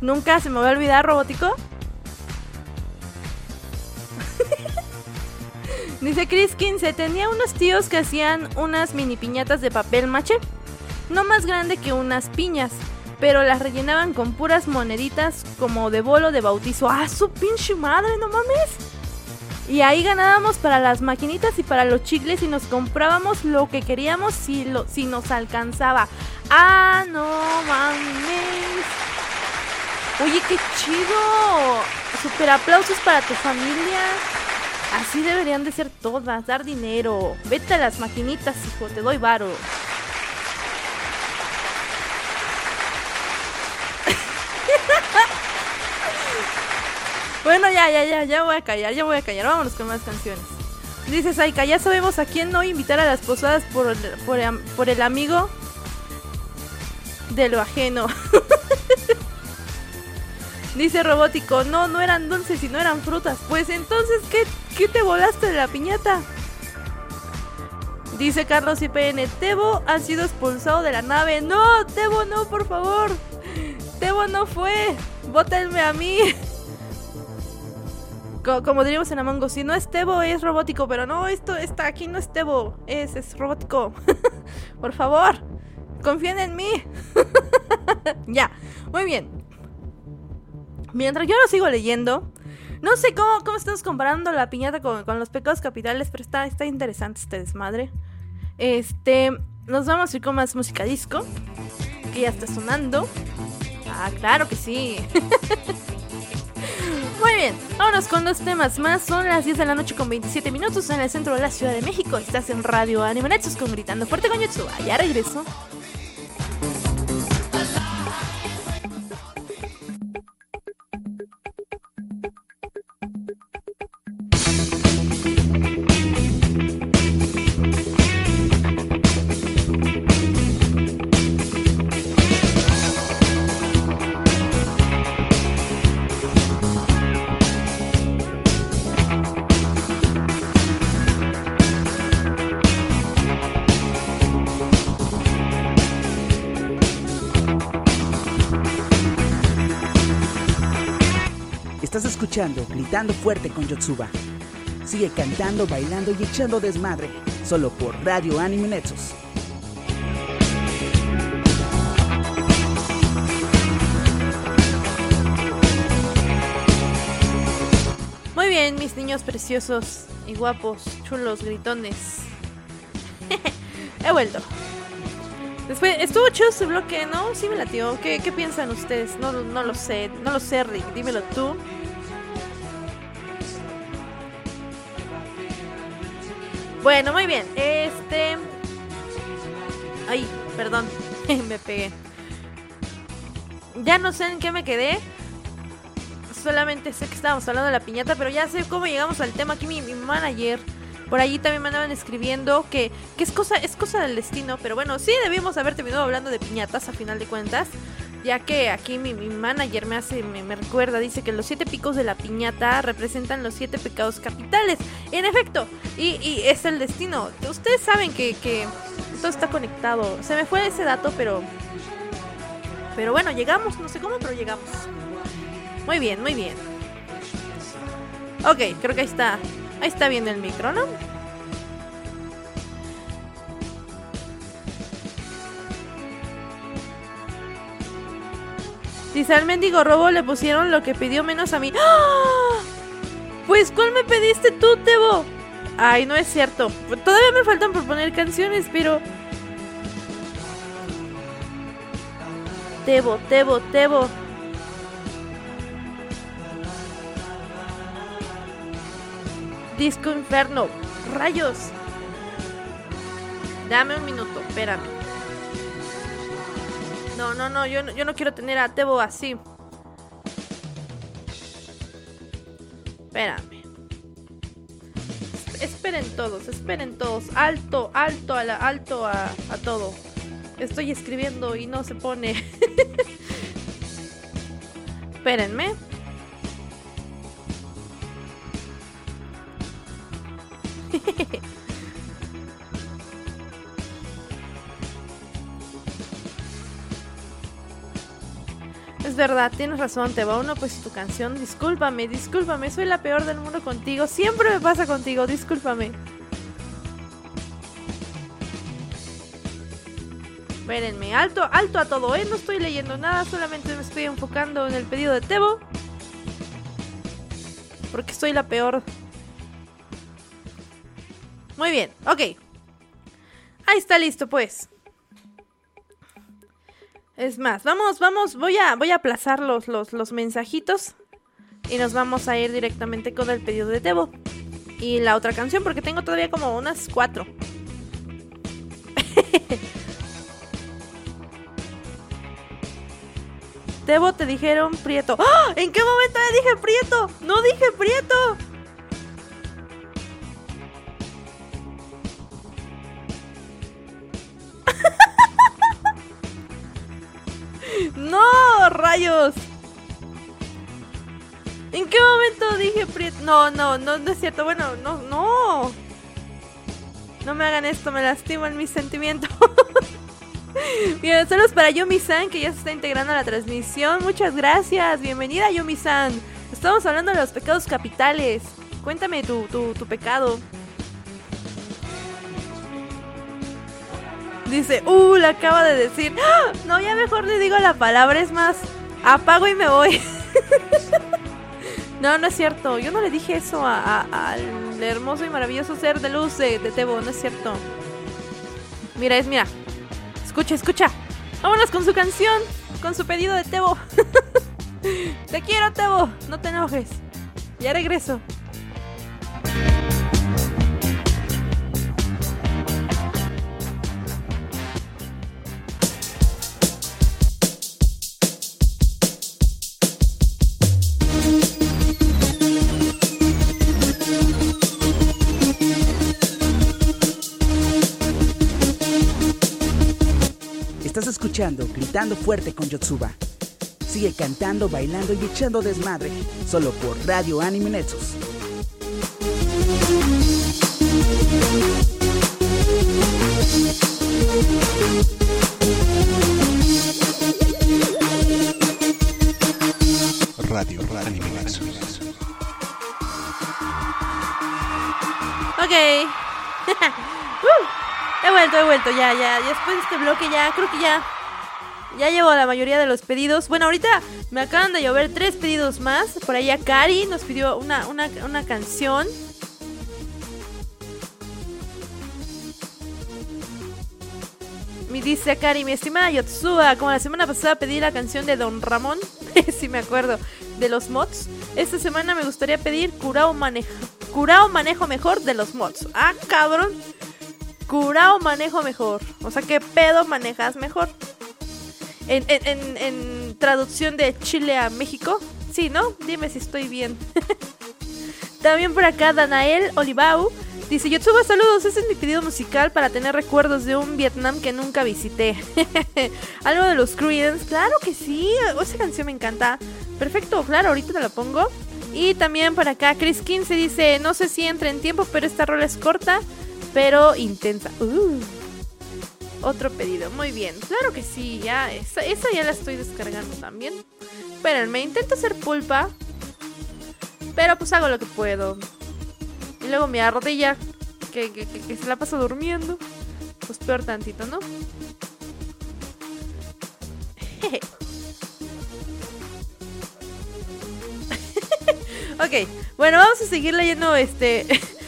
D: Nunca se me va a olvidar robótico. Dice Chris 15, tenía unos tíos que hacían unas mini piñatas de papel maché, no más grande que unas piñas, pero las rellenaban con puras moneditas como de bolo de bautizo. ¡Ah, su pinche madre, no mames! Y ahí ganábamos para las maquinitas y para los chicles y nos comprábamos lo que queríamos si, lo, si nos alcanzaba. ¡Ah, no mames! Oye, qué chido. Super aplausos para tu familia. Así deberían de ser todas, dar dinero. Vete a las maquinitas, hijo, te doy varo. Bueno, ya, ya, ya, ya voy a callar, ya voy a callar. Vámonos con más canciones. Dice Saika, ya sabemos a quién no invitar a las posadas por, por, por el amigo de lo ajeno. Dice Robótico, no, no eran dulces y no eran frutas. Pues entonces, ¿qué, qué te volaste de la piñata? Dice Carlos IPN, Tebo ha sido expulsado de la nave. No, Tebo no, por favor. Tebo no fue. Vótenme a mí. Como diríamos en Among Us, si no es Tebo es robótico, pero no, esto está aquí no es Tebo, es, es robótico. por favor, confíen en mí. ya, muy bien. Mientras yo lo sigo leyendo, no sé cómo, cómo estamos comparando la piñata con, los pecados capitales, pero está, está interesante este desmadre. Este, nos vamos a ir con más música disco, que ya está sonando. Ah, claro que sí. Muy bien, vámonos con dos temas más. Son las 10 de la noche con 27 minutos en el centro de la Ciudad de México. Estás en Radio Anime Nexus con Gritando Fuerte con Yotsuba. Ya regreso.
A: Escuchando Gritando Fuerte con Yotsuba. Sigue cantando, bailando y echando desmadre, solo por Radio Anime Nexus.
D: Muy bien, mis niños preciosos y guapos, chulos, gritones. He vuelto. Después, estuvo chido ese bloque, ¿no? Sí me latió. ¿Qué, qué piensan ustedes? No, no lo sé, no lo sé, Rick. Dímelo tú. Bueno, muy bien. Este. Ay, perdón. me pegué. Ya no sé en qué me quedé. Solamente sé que estábamos hablando de la piñata, pero ya sé cómo llegamos al tema. Aquí mi, manager. Por allí también me andaban escribiendo que, que es cosa, es cosa del destino. Pero bueno, sí debimos haber terminado hablando de piñatas a final de cuentas. Ya que aquí mi, mi manager me hace, me, me recuerda, dice que los siete picos de la piñata representan los siete pecados capitales. En efecto, y, y es el destino. Ustedes saben que, que todo está conectado. Se me fue ese dato, pero. Pero bueno, llegamos, no sé cómo, pero llegamos. Muy bien, muy bien. Ok, creo que ahí está. Ahí está bien el micro, ¿no? Dice al mendigo robo le pusieron lo que pidió menos a mí. ¡Ah! Pues ¿cuál me pediste tú, Tebo? Ay, no es cierto. Todavía me faltan por poner canciones, pero... Tebo, Tebo, Tebo. Disco Inferno. Rayos. Dame un minuto, espérame. No, no, no, yo yo no quiero tener a Tebo así. Espérame. Esperen todos, esperen todos. Alto, alto, a la, alto a, a todo. Estoy escribiendo y no se pone. Espérenme. Es verdad, tienes razón, te va uno pues tu canción. Discúlpame, discúlpame, soy la peor del mundo contigo. Siempre me pasa contigo, discúlpame. Espérenme, alto, alto a todo, ¿eh? No estoy leyendo nada, solamente me estoy enfocando en el pedido de Tebo. Porque soy la peor. Muy bien, ok. Ahí está listo, pues. Es más, vamos, vamos, voy a, voy a aplazar los, los, los mensajitos. Y nos vamos a ir directamente con el pedido de Tebo. Y la otra canción, porque tengo todavía como unas cuatro. Tebo te dijeron Prieto. ¡Ah! ¿En qué momento le dije Prieto? No dije Prieto. No, rayos. ¿En qué momento dije Prieto? No, no, no, no es cierto. Bueno, no, no. No me hagan esto, me lastiman mis sentimientos. Bien, saludos para Yomi-san que ya se está integrando a la transmisión. Muchas gracias. Bienvenida, Yomi-san. Estamos hablando de los pecados capitales. Cuéntame tu, tu, tu pecado. Dice, uh, la acaba de decir. ¡Ah! No, ya mejor le digo la palabra, es más, apago y me voy. no, no es cierto. Yo no le dije eso a- al hermoso y maravilloso ser de luz de, de Tebo, no es cierto. Mira, es, mira. Escucha, escucha. Vámonos con su canción, con su pedido de Tebo. te quiero, Tebo. No te enojes. Ya regreso.
A: Escuchando Gritando Fuerte con Yotsuba. Sigue cantando, bailando y echando desmadre, solo por Radio Anime Nexus.
C: Radio, Radio Anime Nexus.
D: Ok. Uh, he vuelto, he vuelto, ya, ya. Después de este bloque ya, creo que ya. Ya llevo la mayoría de los pedidos. Bueno, ahorita me acaban de llover tres pedidos más. Por ahí a Cari nos pidió una, una, una canción. Me dice Cari, mi estimada Yotsuba, como la semana pasada pedí la canción de Don Ramón, si me acuerdo, de los mods. Esta semana me gustaría pedir Curao Manejo, Curao Manejo Mejor de los mods. Ah, cabrón. Curao Manejo Mejor. O sea, ¿qué pedo manejas mejor? En, traducción de Chile a México. Sí, ¿no? Dime si estoy bien. También por acá Danael Olivau Dice, Yotsuba, saludos, ese es mi pedido musical para tener recuerdos de un Vietnam que nunca visité. Algo de los Creedence, claro que sí, esa canción me encanta. Perfecto, claro, ahorita te la pongo. Y también por acá, Chris 15 dice, no sé si entra en tiempo, pero esta rola es corta, pero intensa. Uh, otro pedido, muy bien. Claro que sí, ya, esa, esa ya la estoy descargando también. Espérenme, intento hacer pulpa. Pero pues hago lo que puedo. Y luego mi ardilla, que, que, se la pasa durmiendo. Pues peor tantito, ¿no? ok, bueno, vamos a seguir leyendo este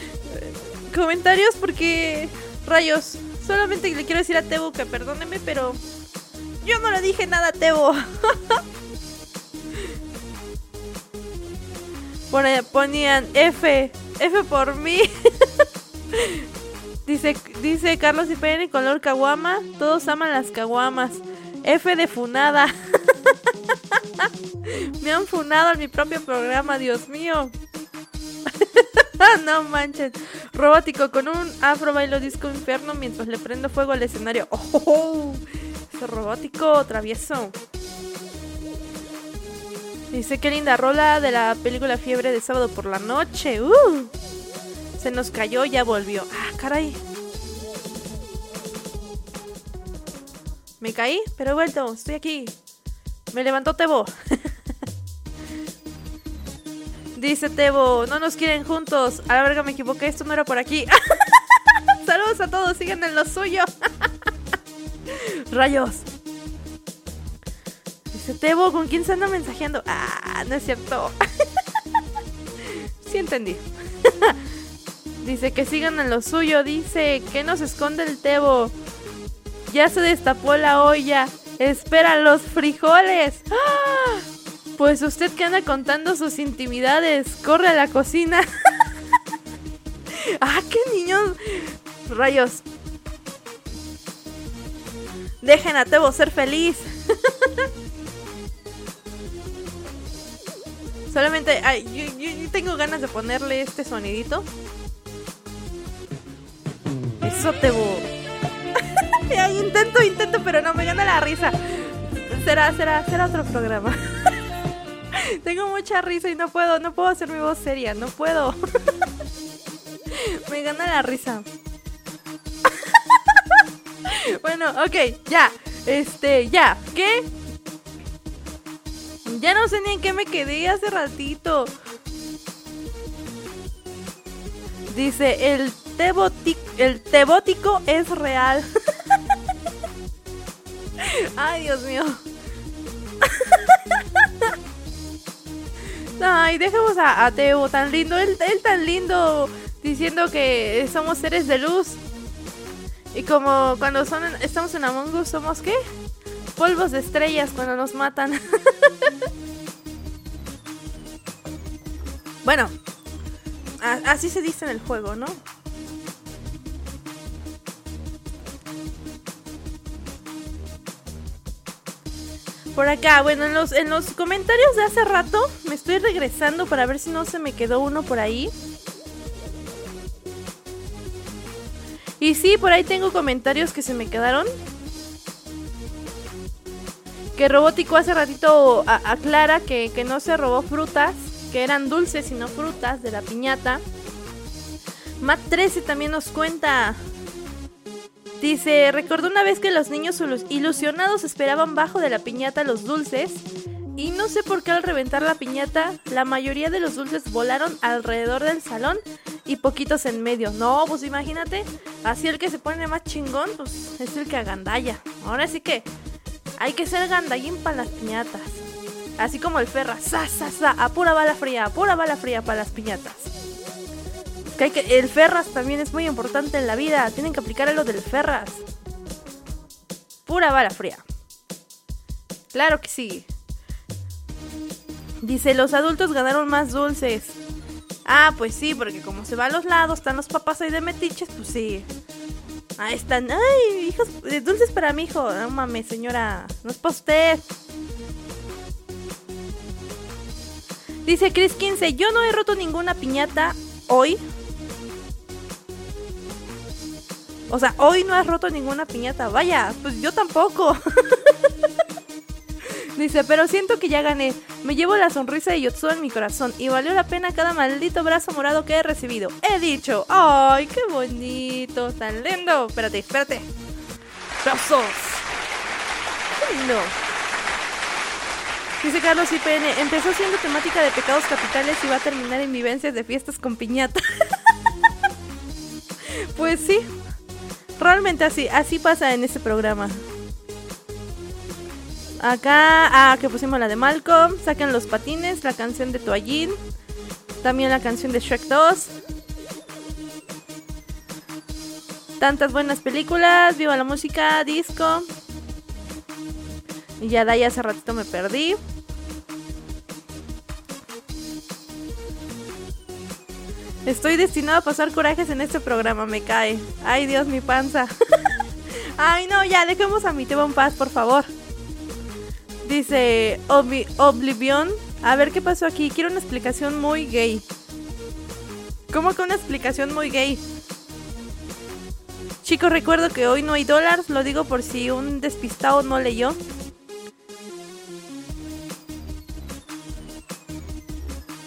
D: comentarios porque rayos, solamente le quiero decir a Tebo que perdóneme, pero yo no le dije nada a Tebo. Ponían F, F por mí. dice, dice Carlos IPN color caguama. Todos aman las caguamas. F de funada. Me han funado en mi propio programa, Dios mío. no manches. Robótico con un afro bailo disco inferno mientras le prendo fuego al escenario. ¡Oh! Ese robótico travieso. Dice qué linda rola de la película Fiebre de sábado por la noche. Uh, se nos cayó, ya volvió. Ah, caray. Me caí, pero he vuelto. Estoy aquí. Me levantó Tebo. Dice Tebo, no nos quieren juntos. A la verga me equivoqué, esto no era por aquí. Saludos a todos, sigan en lo suyo. Rayos. Dice Tebo, ¿con quién se anda mensajeando? Ah, no es cierto. sí entendí. Dice que sigan en lo suyo. Dice que nos esconde el Tebo. Ya se destapó la olla. Espera los frijoles. ¡Ah! Pues usted que anda contando sus intimidades, corre a la cocina. ah, qué niños. Rayos. Dejen a Tebo ser feliz. Solamente, yo, tengo ganas de ponerle este sonidito. Eso Tebo. intento, intento, pero no me gana la risa. Será, será, será otro programa. Tengo mucha risa y no puedo, no puedo hacer mi voz seria, no puedo. Me gana la risa. bueno, ok, ya. Este, ya. ¿Qué? Ya no sé ni en qué me quedé hace ratito. Dice, el tebótico, el tebótico es real. Ay, Dios mío. Ay, dejemos a, Teo tan lindo, él, él, tan lindo, diciendo que somos seres de luz. Y como cuando son, estamos en Among Us, ¿somos qué? Polvos de estrellas cuando nos matan. bueno, así se dice en el juego, ¿no? Por acá, bueno, en los, en los comentarios de hace rato me estoy regresando para ver si no se me quedó uno por ahí. Y sí, por ahí tengo comentarios que se me quedaron. Que Robótico hace ratito aclara que, que no se robó frutas, que eran dulces y no frutas de la piñata. Matt 13 también nos cuenta Dice, recordó una vez que los niños ilusionados esperaban bajo de la piñata los dulces y no sé por qué al reventar la piñata la mayoría de los dulces volaron alrededor del salón y poquitos en medio. No, pues imagínate, así el que se pone más chingón, pues es el que agandalla. Ahora sí que hay que ser gandallín para las piñatas. Así como el Ferra, sa, sa, sa, a bala fría, a pura bala fría para las piñatas. El Ferras también es muy importante en la vida, tienen que aplicar a lo del Ferras. Pura bala fría. Claro que sí. Dice, los adultos ganaron más dulces. Ah, pues sí, porque como se va a los lados, están los papás ahí de metiches, pues sí. Ahí están. Ay, hijos, eh, dulces para mi hijo. No mames, señora. No es para usted. Dice Chris 15, yo no he roto ninguna piñata hoy. O sea, hoy no has roto ninguna piñata. Vaya, pues yo tampoco. Dice, pero siento que ya gané. Me llevo la sonrisa de Yotsu en mi corazón y valió la pena cada maldito brazo morado que he recibido. He dicho, ¡ay, qué bonito! ¡Tan lindo! Espérate, espérate. ¡Brazos! ¡Qué lindo! Dice Carlos IPN, empezó siendo temática de pecados capitales y va a terminar en vivencias de fiestas con piñata. pues sí, realmente así, así pasa en este programa. Acá, ah, que pusimos la de Malcolm. Saquen los patines, la canción de Toallín. También la canción de Shrek 2. Tantas buenas películas. Viva la música, disco. Y ya de ahí hace ratito me perdí. Estoy destinado a pasar corajes en este programa, me cae. Ay, Dios, mi panza. Ay, no, ya, dejemos a mi tema en paz, por favor. Dice Oblivion. A ver qué pasó aquí. Quiero una explicación muy gay. ¿Cómo que una explicación muy gay? Chicos, recuerdo que hoy no hay dólares. Lo digo por si un despistado no leyó.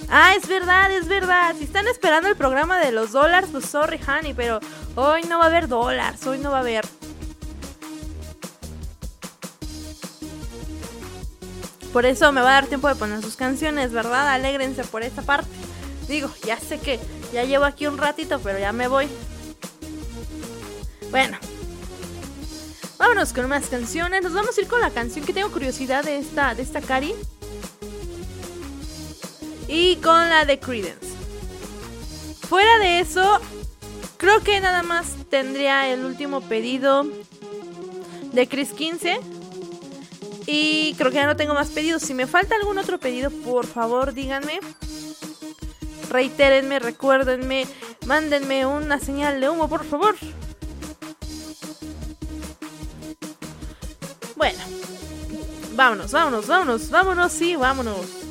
D: Ah, es verdad, es verdad. Si están esperando el programa de los dólares, pues sorry, honey, pero hoy no va a haber dólares, hoy no va a haber. Por eso me va a dar tiempo de poner sus canciones, ¿verdad? Alégrense por esta parte. Digo, ya sé que ya llevo aquí un ratito, pero ya me voy. Bueno. Vámonos con más canciones. Nos vamos a ir con la canción que tengo curiosidad de esta, de esta Cari. Y con la de Credence. Fuera de eso, creo que nada más tendría el último pedido de Chris 15 y creo que ya no tengo más pedidos. Si me falta algún otro pedido, por favor díganme. Reitérenme, recuérdenme, mándenme una señal de humo, por favor. Bueno, vámonos, vámonos, vámonos, vámonos, sí, vámonos.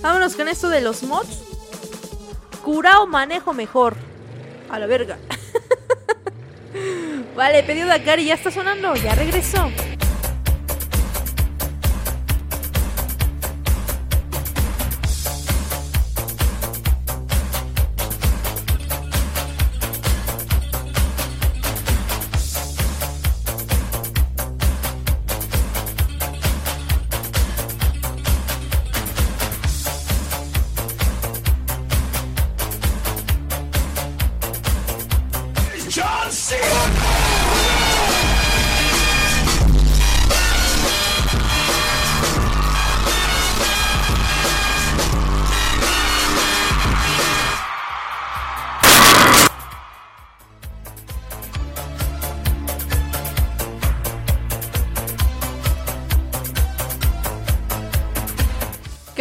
D: Vámonos con esto de los mods. Curao manejo mejor. A la verga. Vale, pedido de Cari ya está sonando, ya regresó.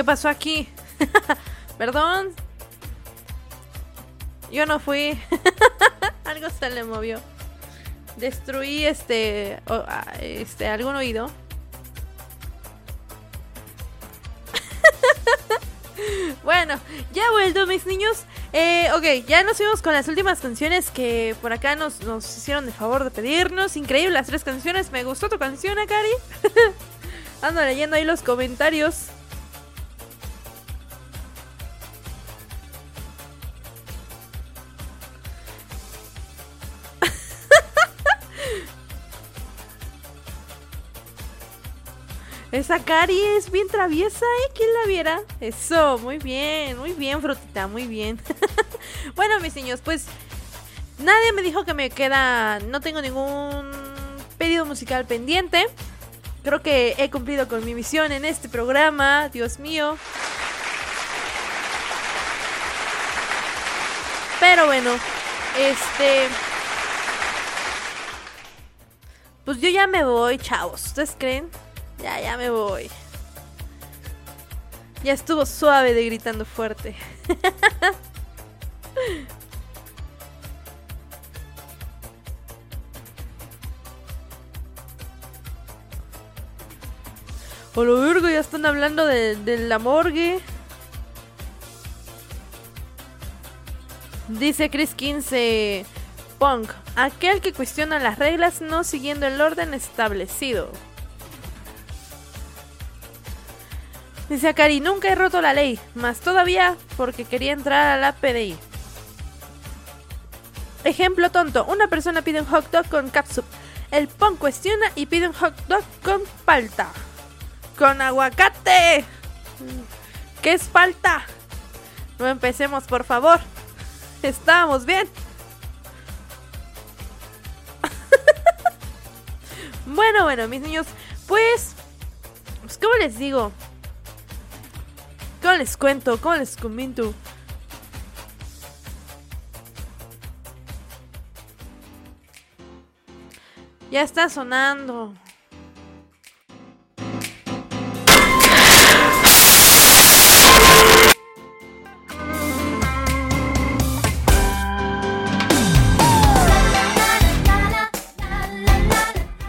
D: Pasó aquí? Perdón. Yo no fui. Algo se le movió. Destruí este. Este. algún oído. bueno, ya vuelto, mis niños. Eh, ok, ya nos fuimos con las últimas canciones que por acá nos, nos hicieron el favor de pedirnos. Increíble las tres canciones. Me gustó tu canción, Akari. Ando leyendo ahí los comentarios. Esa Cari es bien traviesa, ¿eh? ¿Quién la viera? Eso, muy bien, muy bien, frutita, muy bien. bueno, mis niños, pues nadie me dijo que me queda. No tengo ningún pedido musical pendiente. Creo que he cumplido con mi misión en este programa, Dios mío. Pero bueno, este. Pues yo ya me voy, chavos. ¿Ustedes creen? Ya, ya me voy. Ya estuvo suave de gritando fuerte. Hola, verga, ya están hablando de, de la morgue. Dice Chris 15. Punk, aquel que cuestiona las reglas no siguiendo el orden establecido. Dice Akari, nunca he roto la ley, más todavía porque quería entrar a la PDI. Ejemplo tonto, una persona pide un hot dog con capsup. El punk cuestiona y pide un hot dog con palta. Con aguacate. ¿Qué es palta? No empecemos, por favor. Estábamos bien. bueno, bueno, mis niños, pues, pues, ¿cómo les digo? ¿Cómo les cuento? ¿Cómo les comento? Ya está sonando.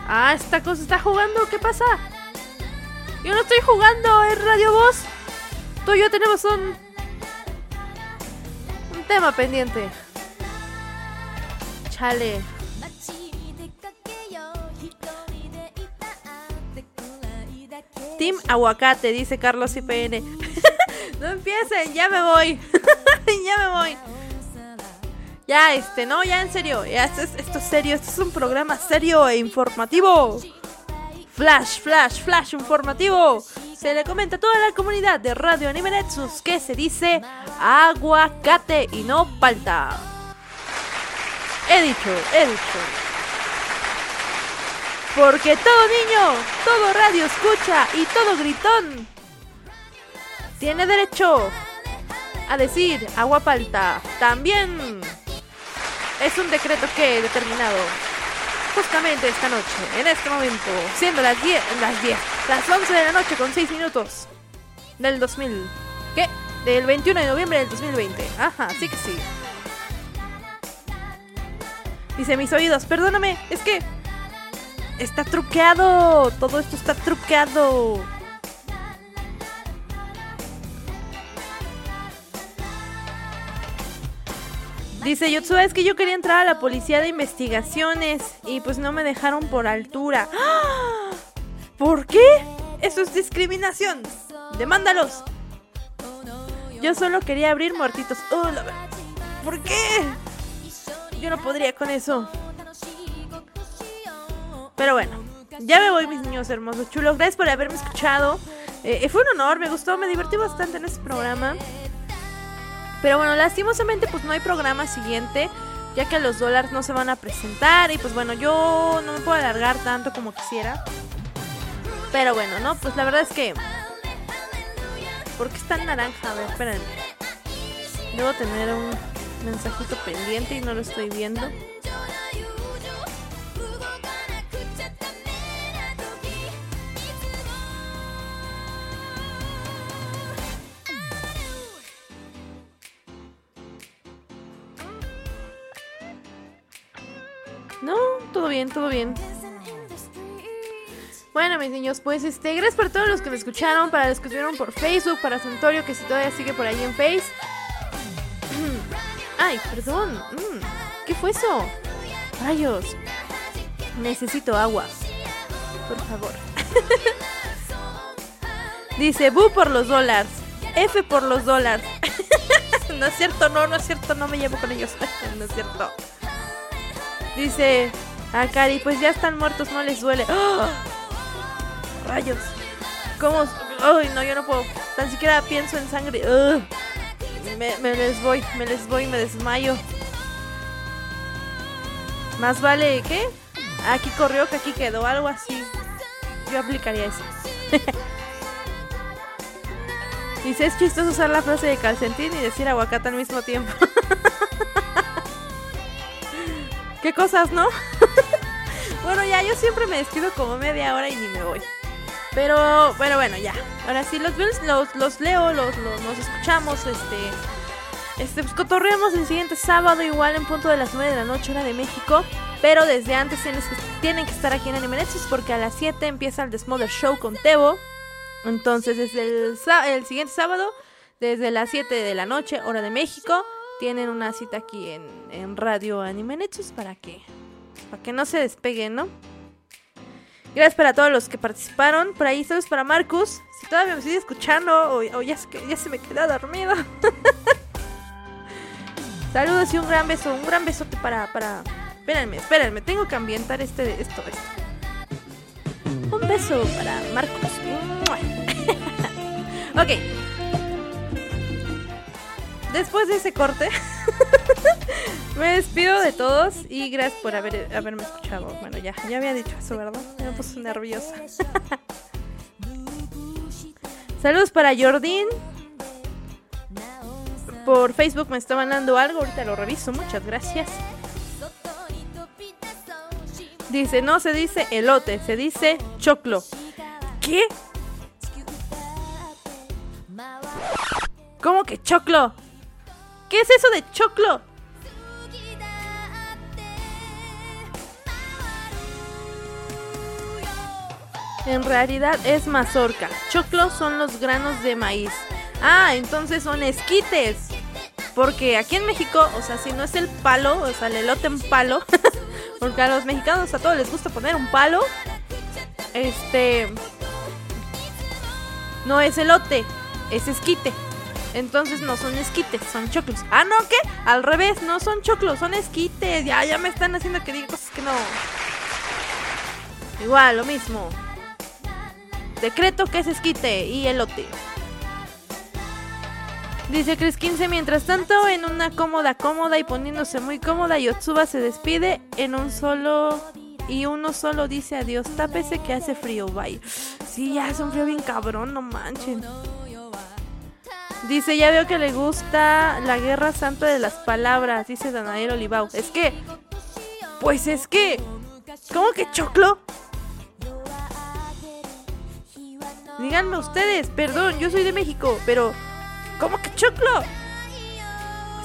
D: Ah, esta cosa está jugando. ¿Qué pasa? Yo no estoy jugando, es Radio Voz. Tú y yo tenemos un. Tema pendiente. Chale. Team Aguacate, dice Carlos IPN. no empiecen, ya me voy. ya me voy. Ya, este, no, ya en serio. Esto es serio. Esto es un programa serio e informativo. Flash, flash, flash informativo. Se le comenta a toda la comunidad de Radio Anime que se dice aguacate y no palta. He dicho, he dicho. Porque todo niño, todo radio escucha y todo gritón tiene derecho a decir agua palta. También es un decreto que he determinado justamente esta noche, en este momento, siendo las 10, las 10, las 11 de la noche con 6 minutos del 2000. ¿Qué? Del 21 de noviembre del 2020. Ajá, sí que sí. Dice mis oídos, perdóname, es que está truqueado. Todo esto está truqueado. Dice Yotsuba, es que yo quería entrar a la policía de investigaciones y pues no me dejaron por altura. ¡Ah! ¿Por qué? Eso es discriminación. Demándalos. Yo solo quería abrir muertitos. Oh, ¿Por qué? Yo no podría con eso. Pero bueno, ya me voy, mis niños hermosos chulos. Gracias por haberme escuchado. Eh, fue un honor, me gustó, me divertí bastante en este programa. Pero bueno, lastimosamente pues no hay programa siguiente, ya que los dólares no se van a presentar y pues bueno, yo no me puedo alargar tanto como quisiera. Pero bueno, ¿no? Pues la verdad es que... ¿Por qué está en naranja? A ver, espérenme. Debo tener un mensajito pendiente y no lo estoy viendo. No, todo bien, todo bien. Bueno, mis niños, pues este, gracias por todos los que me escucharon, para los que estuvieron por Facebook, para Santorio, que si todavía sigue por ahí en Face. Ay, perdón. mm, ¿Qué fue eso? Rayos. Necesito agua. Por favor. Dice, Bu por los dólares. F por los dólares. no es cierto, no, no es cierto, no me llevo con ellos. no es cierto. Dice, a Cari, pues ya están muertos, no les duele. ¡Ah! Rayos. ¿Cómo? Ay, no, yo no puedo. Tan siquiera pienso en sangre. Me les voy, me les voy, me desmayo. Más vale, ¿qué? Aquí corrió que aquí quedó, algo así. Yo aplicaría eso. Dice, es chistoso usar la frase de calcentín y decir aguacate al mismo tiempo. ¿Qué cosas, no? bueno, ya, yo siempre me despido como media hora y ni me voy. Pero, bueno, bueno, ya. Ahora sí, los bills los, los leo, los, los, los escuchamos, este... Este, pues cotorreamos el siguiente sábado, igual en punto de las 9 de la noche, hora de México. Pero desde antes tienes que, tienen que estar aquí en Anime Nexus porque a las 7 empieza el The Smother Show con Tebo. Entonces, desde el, el siguiente sábado, desde las 7 de la noche, hora de México, tienen una cita aquí en, en Radio Anime Nexus para que, para que no se despeguen, ¿no? Gracias para todos los que participaron. Por ahí, saludos para Marcus. Si todavía me sigue escuchando o, o ya, se, me queda dormido. Saludos y un gran beso, un gran besote para, para... Espérenme, espérenme, tengo que ambientar este, esto, esto. Un beso para Marcos. ¡Mua! ok. Después de ese corte, me despido de todos y gracias por haber, haberme escuchado. Bueno, ya, ya había dicho eso, ¿verdad? Me puse nerviosa. Saludos para Jordín. Por Facebook me está mandando algo, ahorita lo reviso, muchas gracias. Dice, no se dice elote, se dice choclo. ¿Qué? ¿Cómo que choclo? ¿Qué es eso de choclo? En realidad es mazorca. Choclo son los granos de maíz. Ah, entonces son esquites. Porque aquí en México, o sea, si no es el palo, o sea, el elote en palo, porque a los mexicanos a todos les gusta poner un palo, este, no es elote, es esquite. Entonces no son esquites, son choclos. Ah, no, ¿qué? Al revés, no son choclos, son esquites. Ya, ya me están haciendo que diga cosas que no. Igual, lo mismo. Decreto que es esquite y elote. Dice Chris 15, mientras tanto, en una cómoda cómoda y poniéndose muy cómoda, Yotsuba se despide en un solo... Y uno solo dice adiós, tápese que hace frío, bye. Sí, ya hace un frío bien cabrón, no manchen. Dice, ya veo que le gusta la guerra santa de las palabras, dice Danael Olivau. Es que, pues es que, ¿cómo que choclo? Díganme ustedes, perdón, yo soy de México, pero ¿cómo que choclo?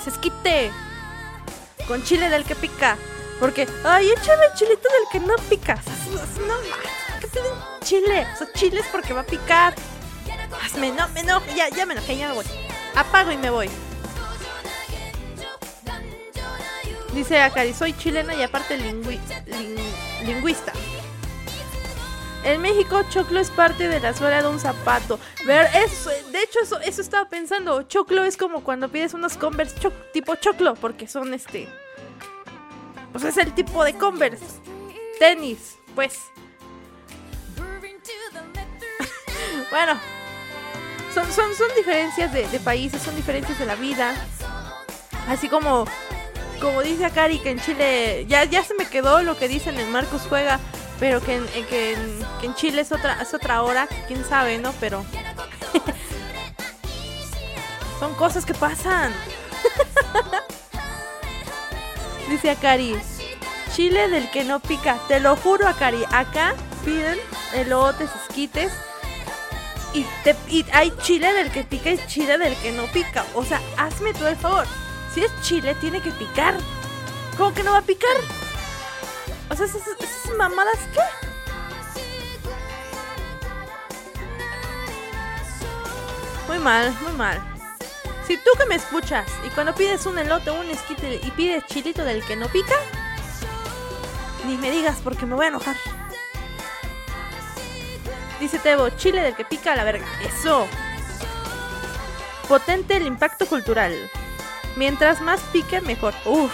D: Se esquite con chile del que pica. Porque, ay, échame chilito del que no pica. No ¿qué tienen chile? O sea, chile es porque va a picar. Hazme, no, me no, ya, ya me enojé, ya voy. Apago y me voy. Dice Akari, soy chilena y aparte lingüista. En México, choclo es parte de la suela de un zapato. Ver, eso, de hecho, eso, eso estaba pensando. Choclo es como cuando pides unos Converse cho- tipo choclo, porque son este. Pues es el tipo de Converse. Tenis, pues. bueno, son, son, son diferencias de, de países, son diferencias de la vida. Así como, como dice Akari, que en Chile ya, ya se me quedó lo que dicen en Marcos Juega, pero que en, en- que en, que en Chile es otra, es otra hora, quién sabe, ¿no? Pero son cosas que pasan. dice Akari, chile del que no pica, te lo juro Akari, acá piden elotes, esquites y, te, y hay chile del que pica y chile del que no pica. O sea, hazme todo el favor. Si es chile, tiene que picar. ¿Cómo que no va a picar? O sea, esas, esas mamadas, ¿qué? Muy mal, muy mal. Si tú que me escuchas y cuando pides un elote o un esquite y pides chilito del que no pica, ni me digas porque me voy a enojar. Dice Tebo, chile del que pica a la verga. Eso. Potente el impacto cultural. Mientras más pique, mejor. Uf,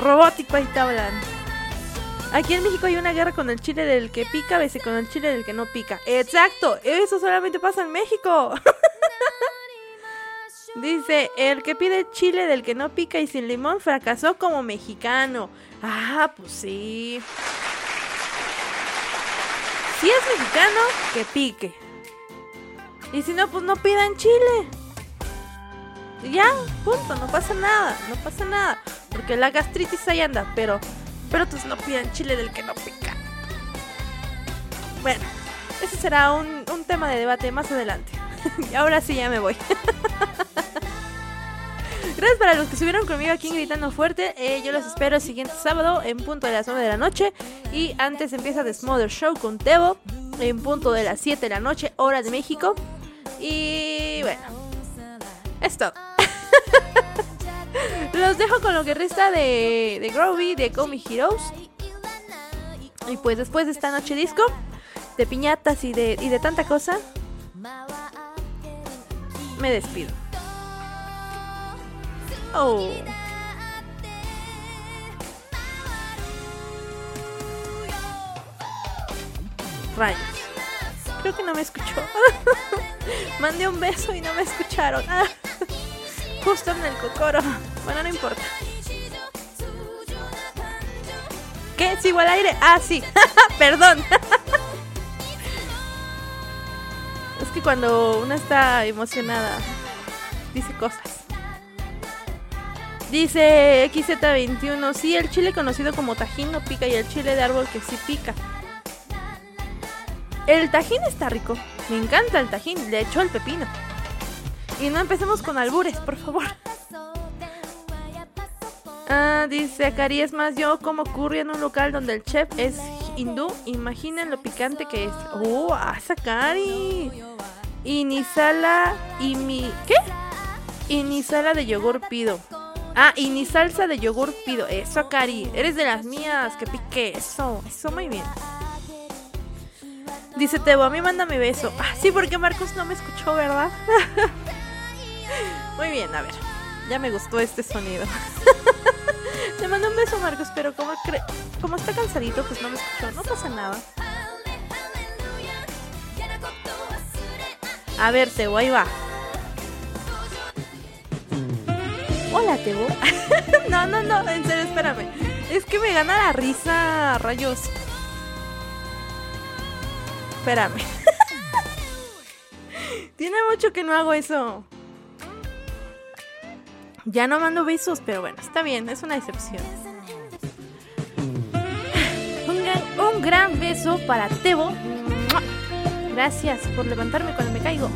D: robótico ahí te hablan. Aquí en México hay una guerra con el chile del que pica, veces con el chile del que no pica. Exacto, eso solamente pasa en México. Dice, el que pide chile del que no pica y sin limón fracasó como mexicano. Ah, pues sí. Si es mexicano, que pique. Y si no, pues no pidan chile. Ya, punto, no pasa nada, no pasa nada. Porque la gastritis ahí anda, pero, pero pues no pidan chile del que no pica. Bueno, ese será un, un tema de debate más adelante. ahora sí ya me voy. Gracias para los que estuvieron conmigo aquí gritando fuerte. Eh, yo los espero el siguiente sábado en punto de las 9 de la noche. Y antes empieza The Smother Show con Tebo en punto de las 7 de la noche, hora de México. Y bueno, esto. los dejo con lo que resta de, de Groovy, de Me Heroes. Y pues después de esta noche disco, de piñatas y de, y de tanta cosa, me despido. Oh. Rayos. Creo que no me escuchó. Mandé un beso y no me escucharon. Justo en el cocoro. Bueno, no importa. ¿Qué? ¿Sigo al aire? Ah, sí. Perdón. es que cuando uno está emocionada, dice cosas. Dice XZ21, sí, el chile conocido como tajín no pica y el chile de árbol que sí pica. El tajín está rico, me encanta el tajín, le echo el pepino. Y no empecemos con albures, por favor. Ah, dice Akari, es más, yo como curry en un local donde el chef es hindú, imaginen lo picante que es. ¡Oh, ah, Akari! Y ni sala y mi... ¿Qué? Y ni sala de yogur pido. Ah, y ni salsa de yogur pido. Eso, Cari. Eres de las mías. Que pique. Eso. Eso muy bien. Dice Tebo, a mí manda mi beso. Ah, sí, porque Marcos no me escuchó, ¿verdad? muy bien, a ver. Ya me gustó este sonido. Te mando un beso, Marcos, pero como, como está cansadito, pues no me escuchó. No pasa nada. A ver, Tebo, ahí va. Hola, Tebo. no, no, no, en serio, espérame. Es que me gana la risa, rayos. Espérame. Tiene mucho que no hago eso. Ya no mando besos, pero bueno, está bien, es una excepción. Un gran, un gran beso para Tebo. Gracias por levantarme cuando me caigo.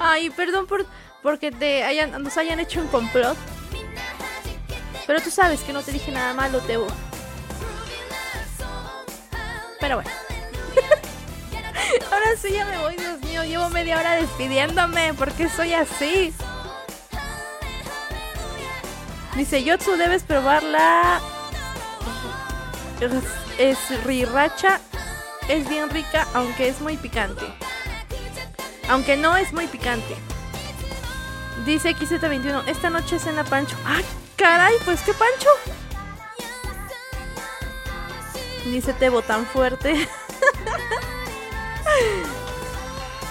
D: Ay, perdón por porque te hayan, nos hayan hecho un complot. Pero tú sabes que no te dije nada malo, Tebo. Pero bueno. Ahora sí ya me voy, Dios mío. Llevo media hora despidiéndome. ¿Por qué soy así? Dice, Yotsu, debes probarla. Es, es riracha. Es bien rica, aunque es muy picante. Aunque no es muy picante. Dice XZ21, esta noche cena Pancho. ¡Ay, caray! Pues qué Pancho. Dice Tebo tan fuerte.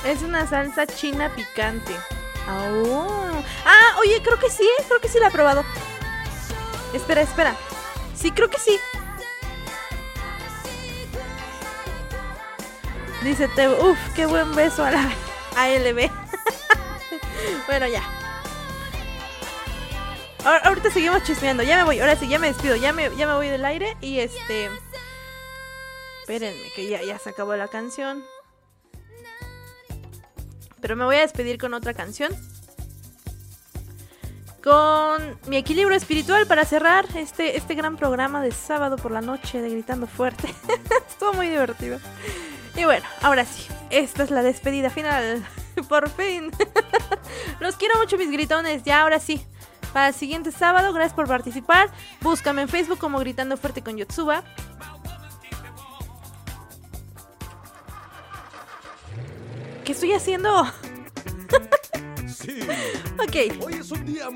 D: es una salsa china picante. Oh. Ah, oye, creo que sí, creo que sí la he probado. Espera, espera. Sí, creo que sí. Dice Tebo, uff, qué buen beso a la ALB. bueno, ya. ahorita seguimos chismeando. Ya me voy, ahora sí, ya me despido. Ya me, ya me voy del aire y este. Espérenme, que ya, ya se acabó la canción. Pero me voy a despedir con otra canción. Con mi equilibrio espiritual para cerrar este, este gran programa de sábado por la noche de Gritando Fuerte. Estuvo muy divertido. Y bueno, ahora sí, esta es la despedida final. Por fin. Los quiero mucho, mis gritones. Ya, ahora sí. Para el siguiente sábado, gracias por participar. Búscame en Facebook como Gritando Fuerte con Yotsuba. ¿Qué estoy haciendo? ok.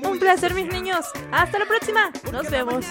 D: un, placer, mis niños. Hasta la próxima. Nos vemos.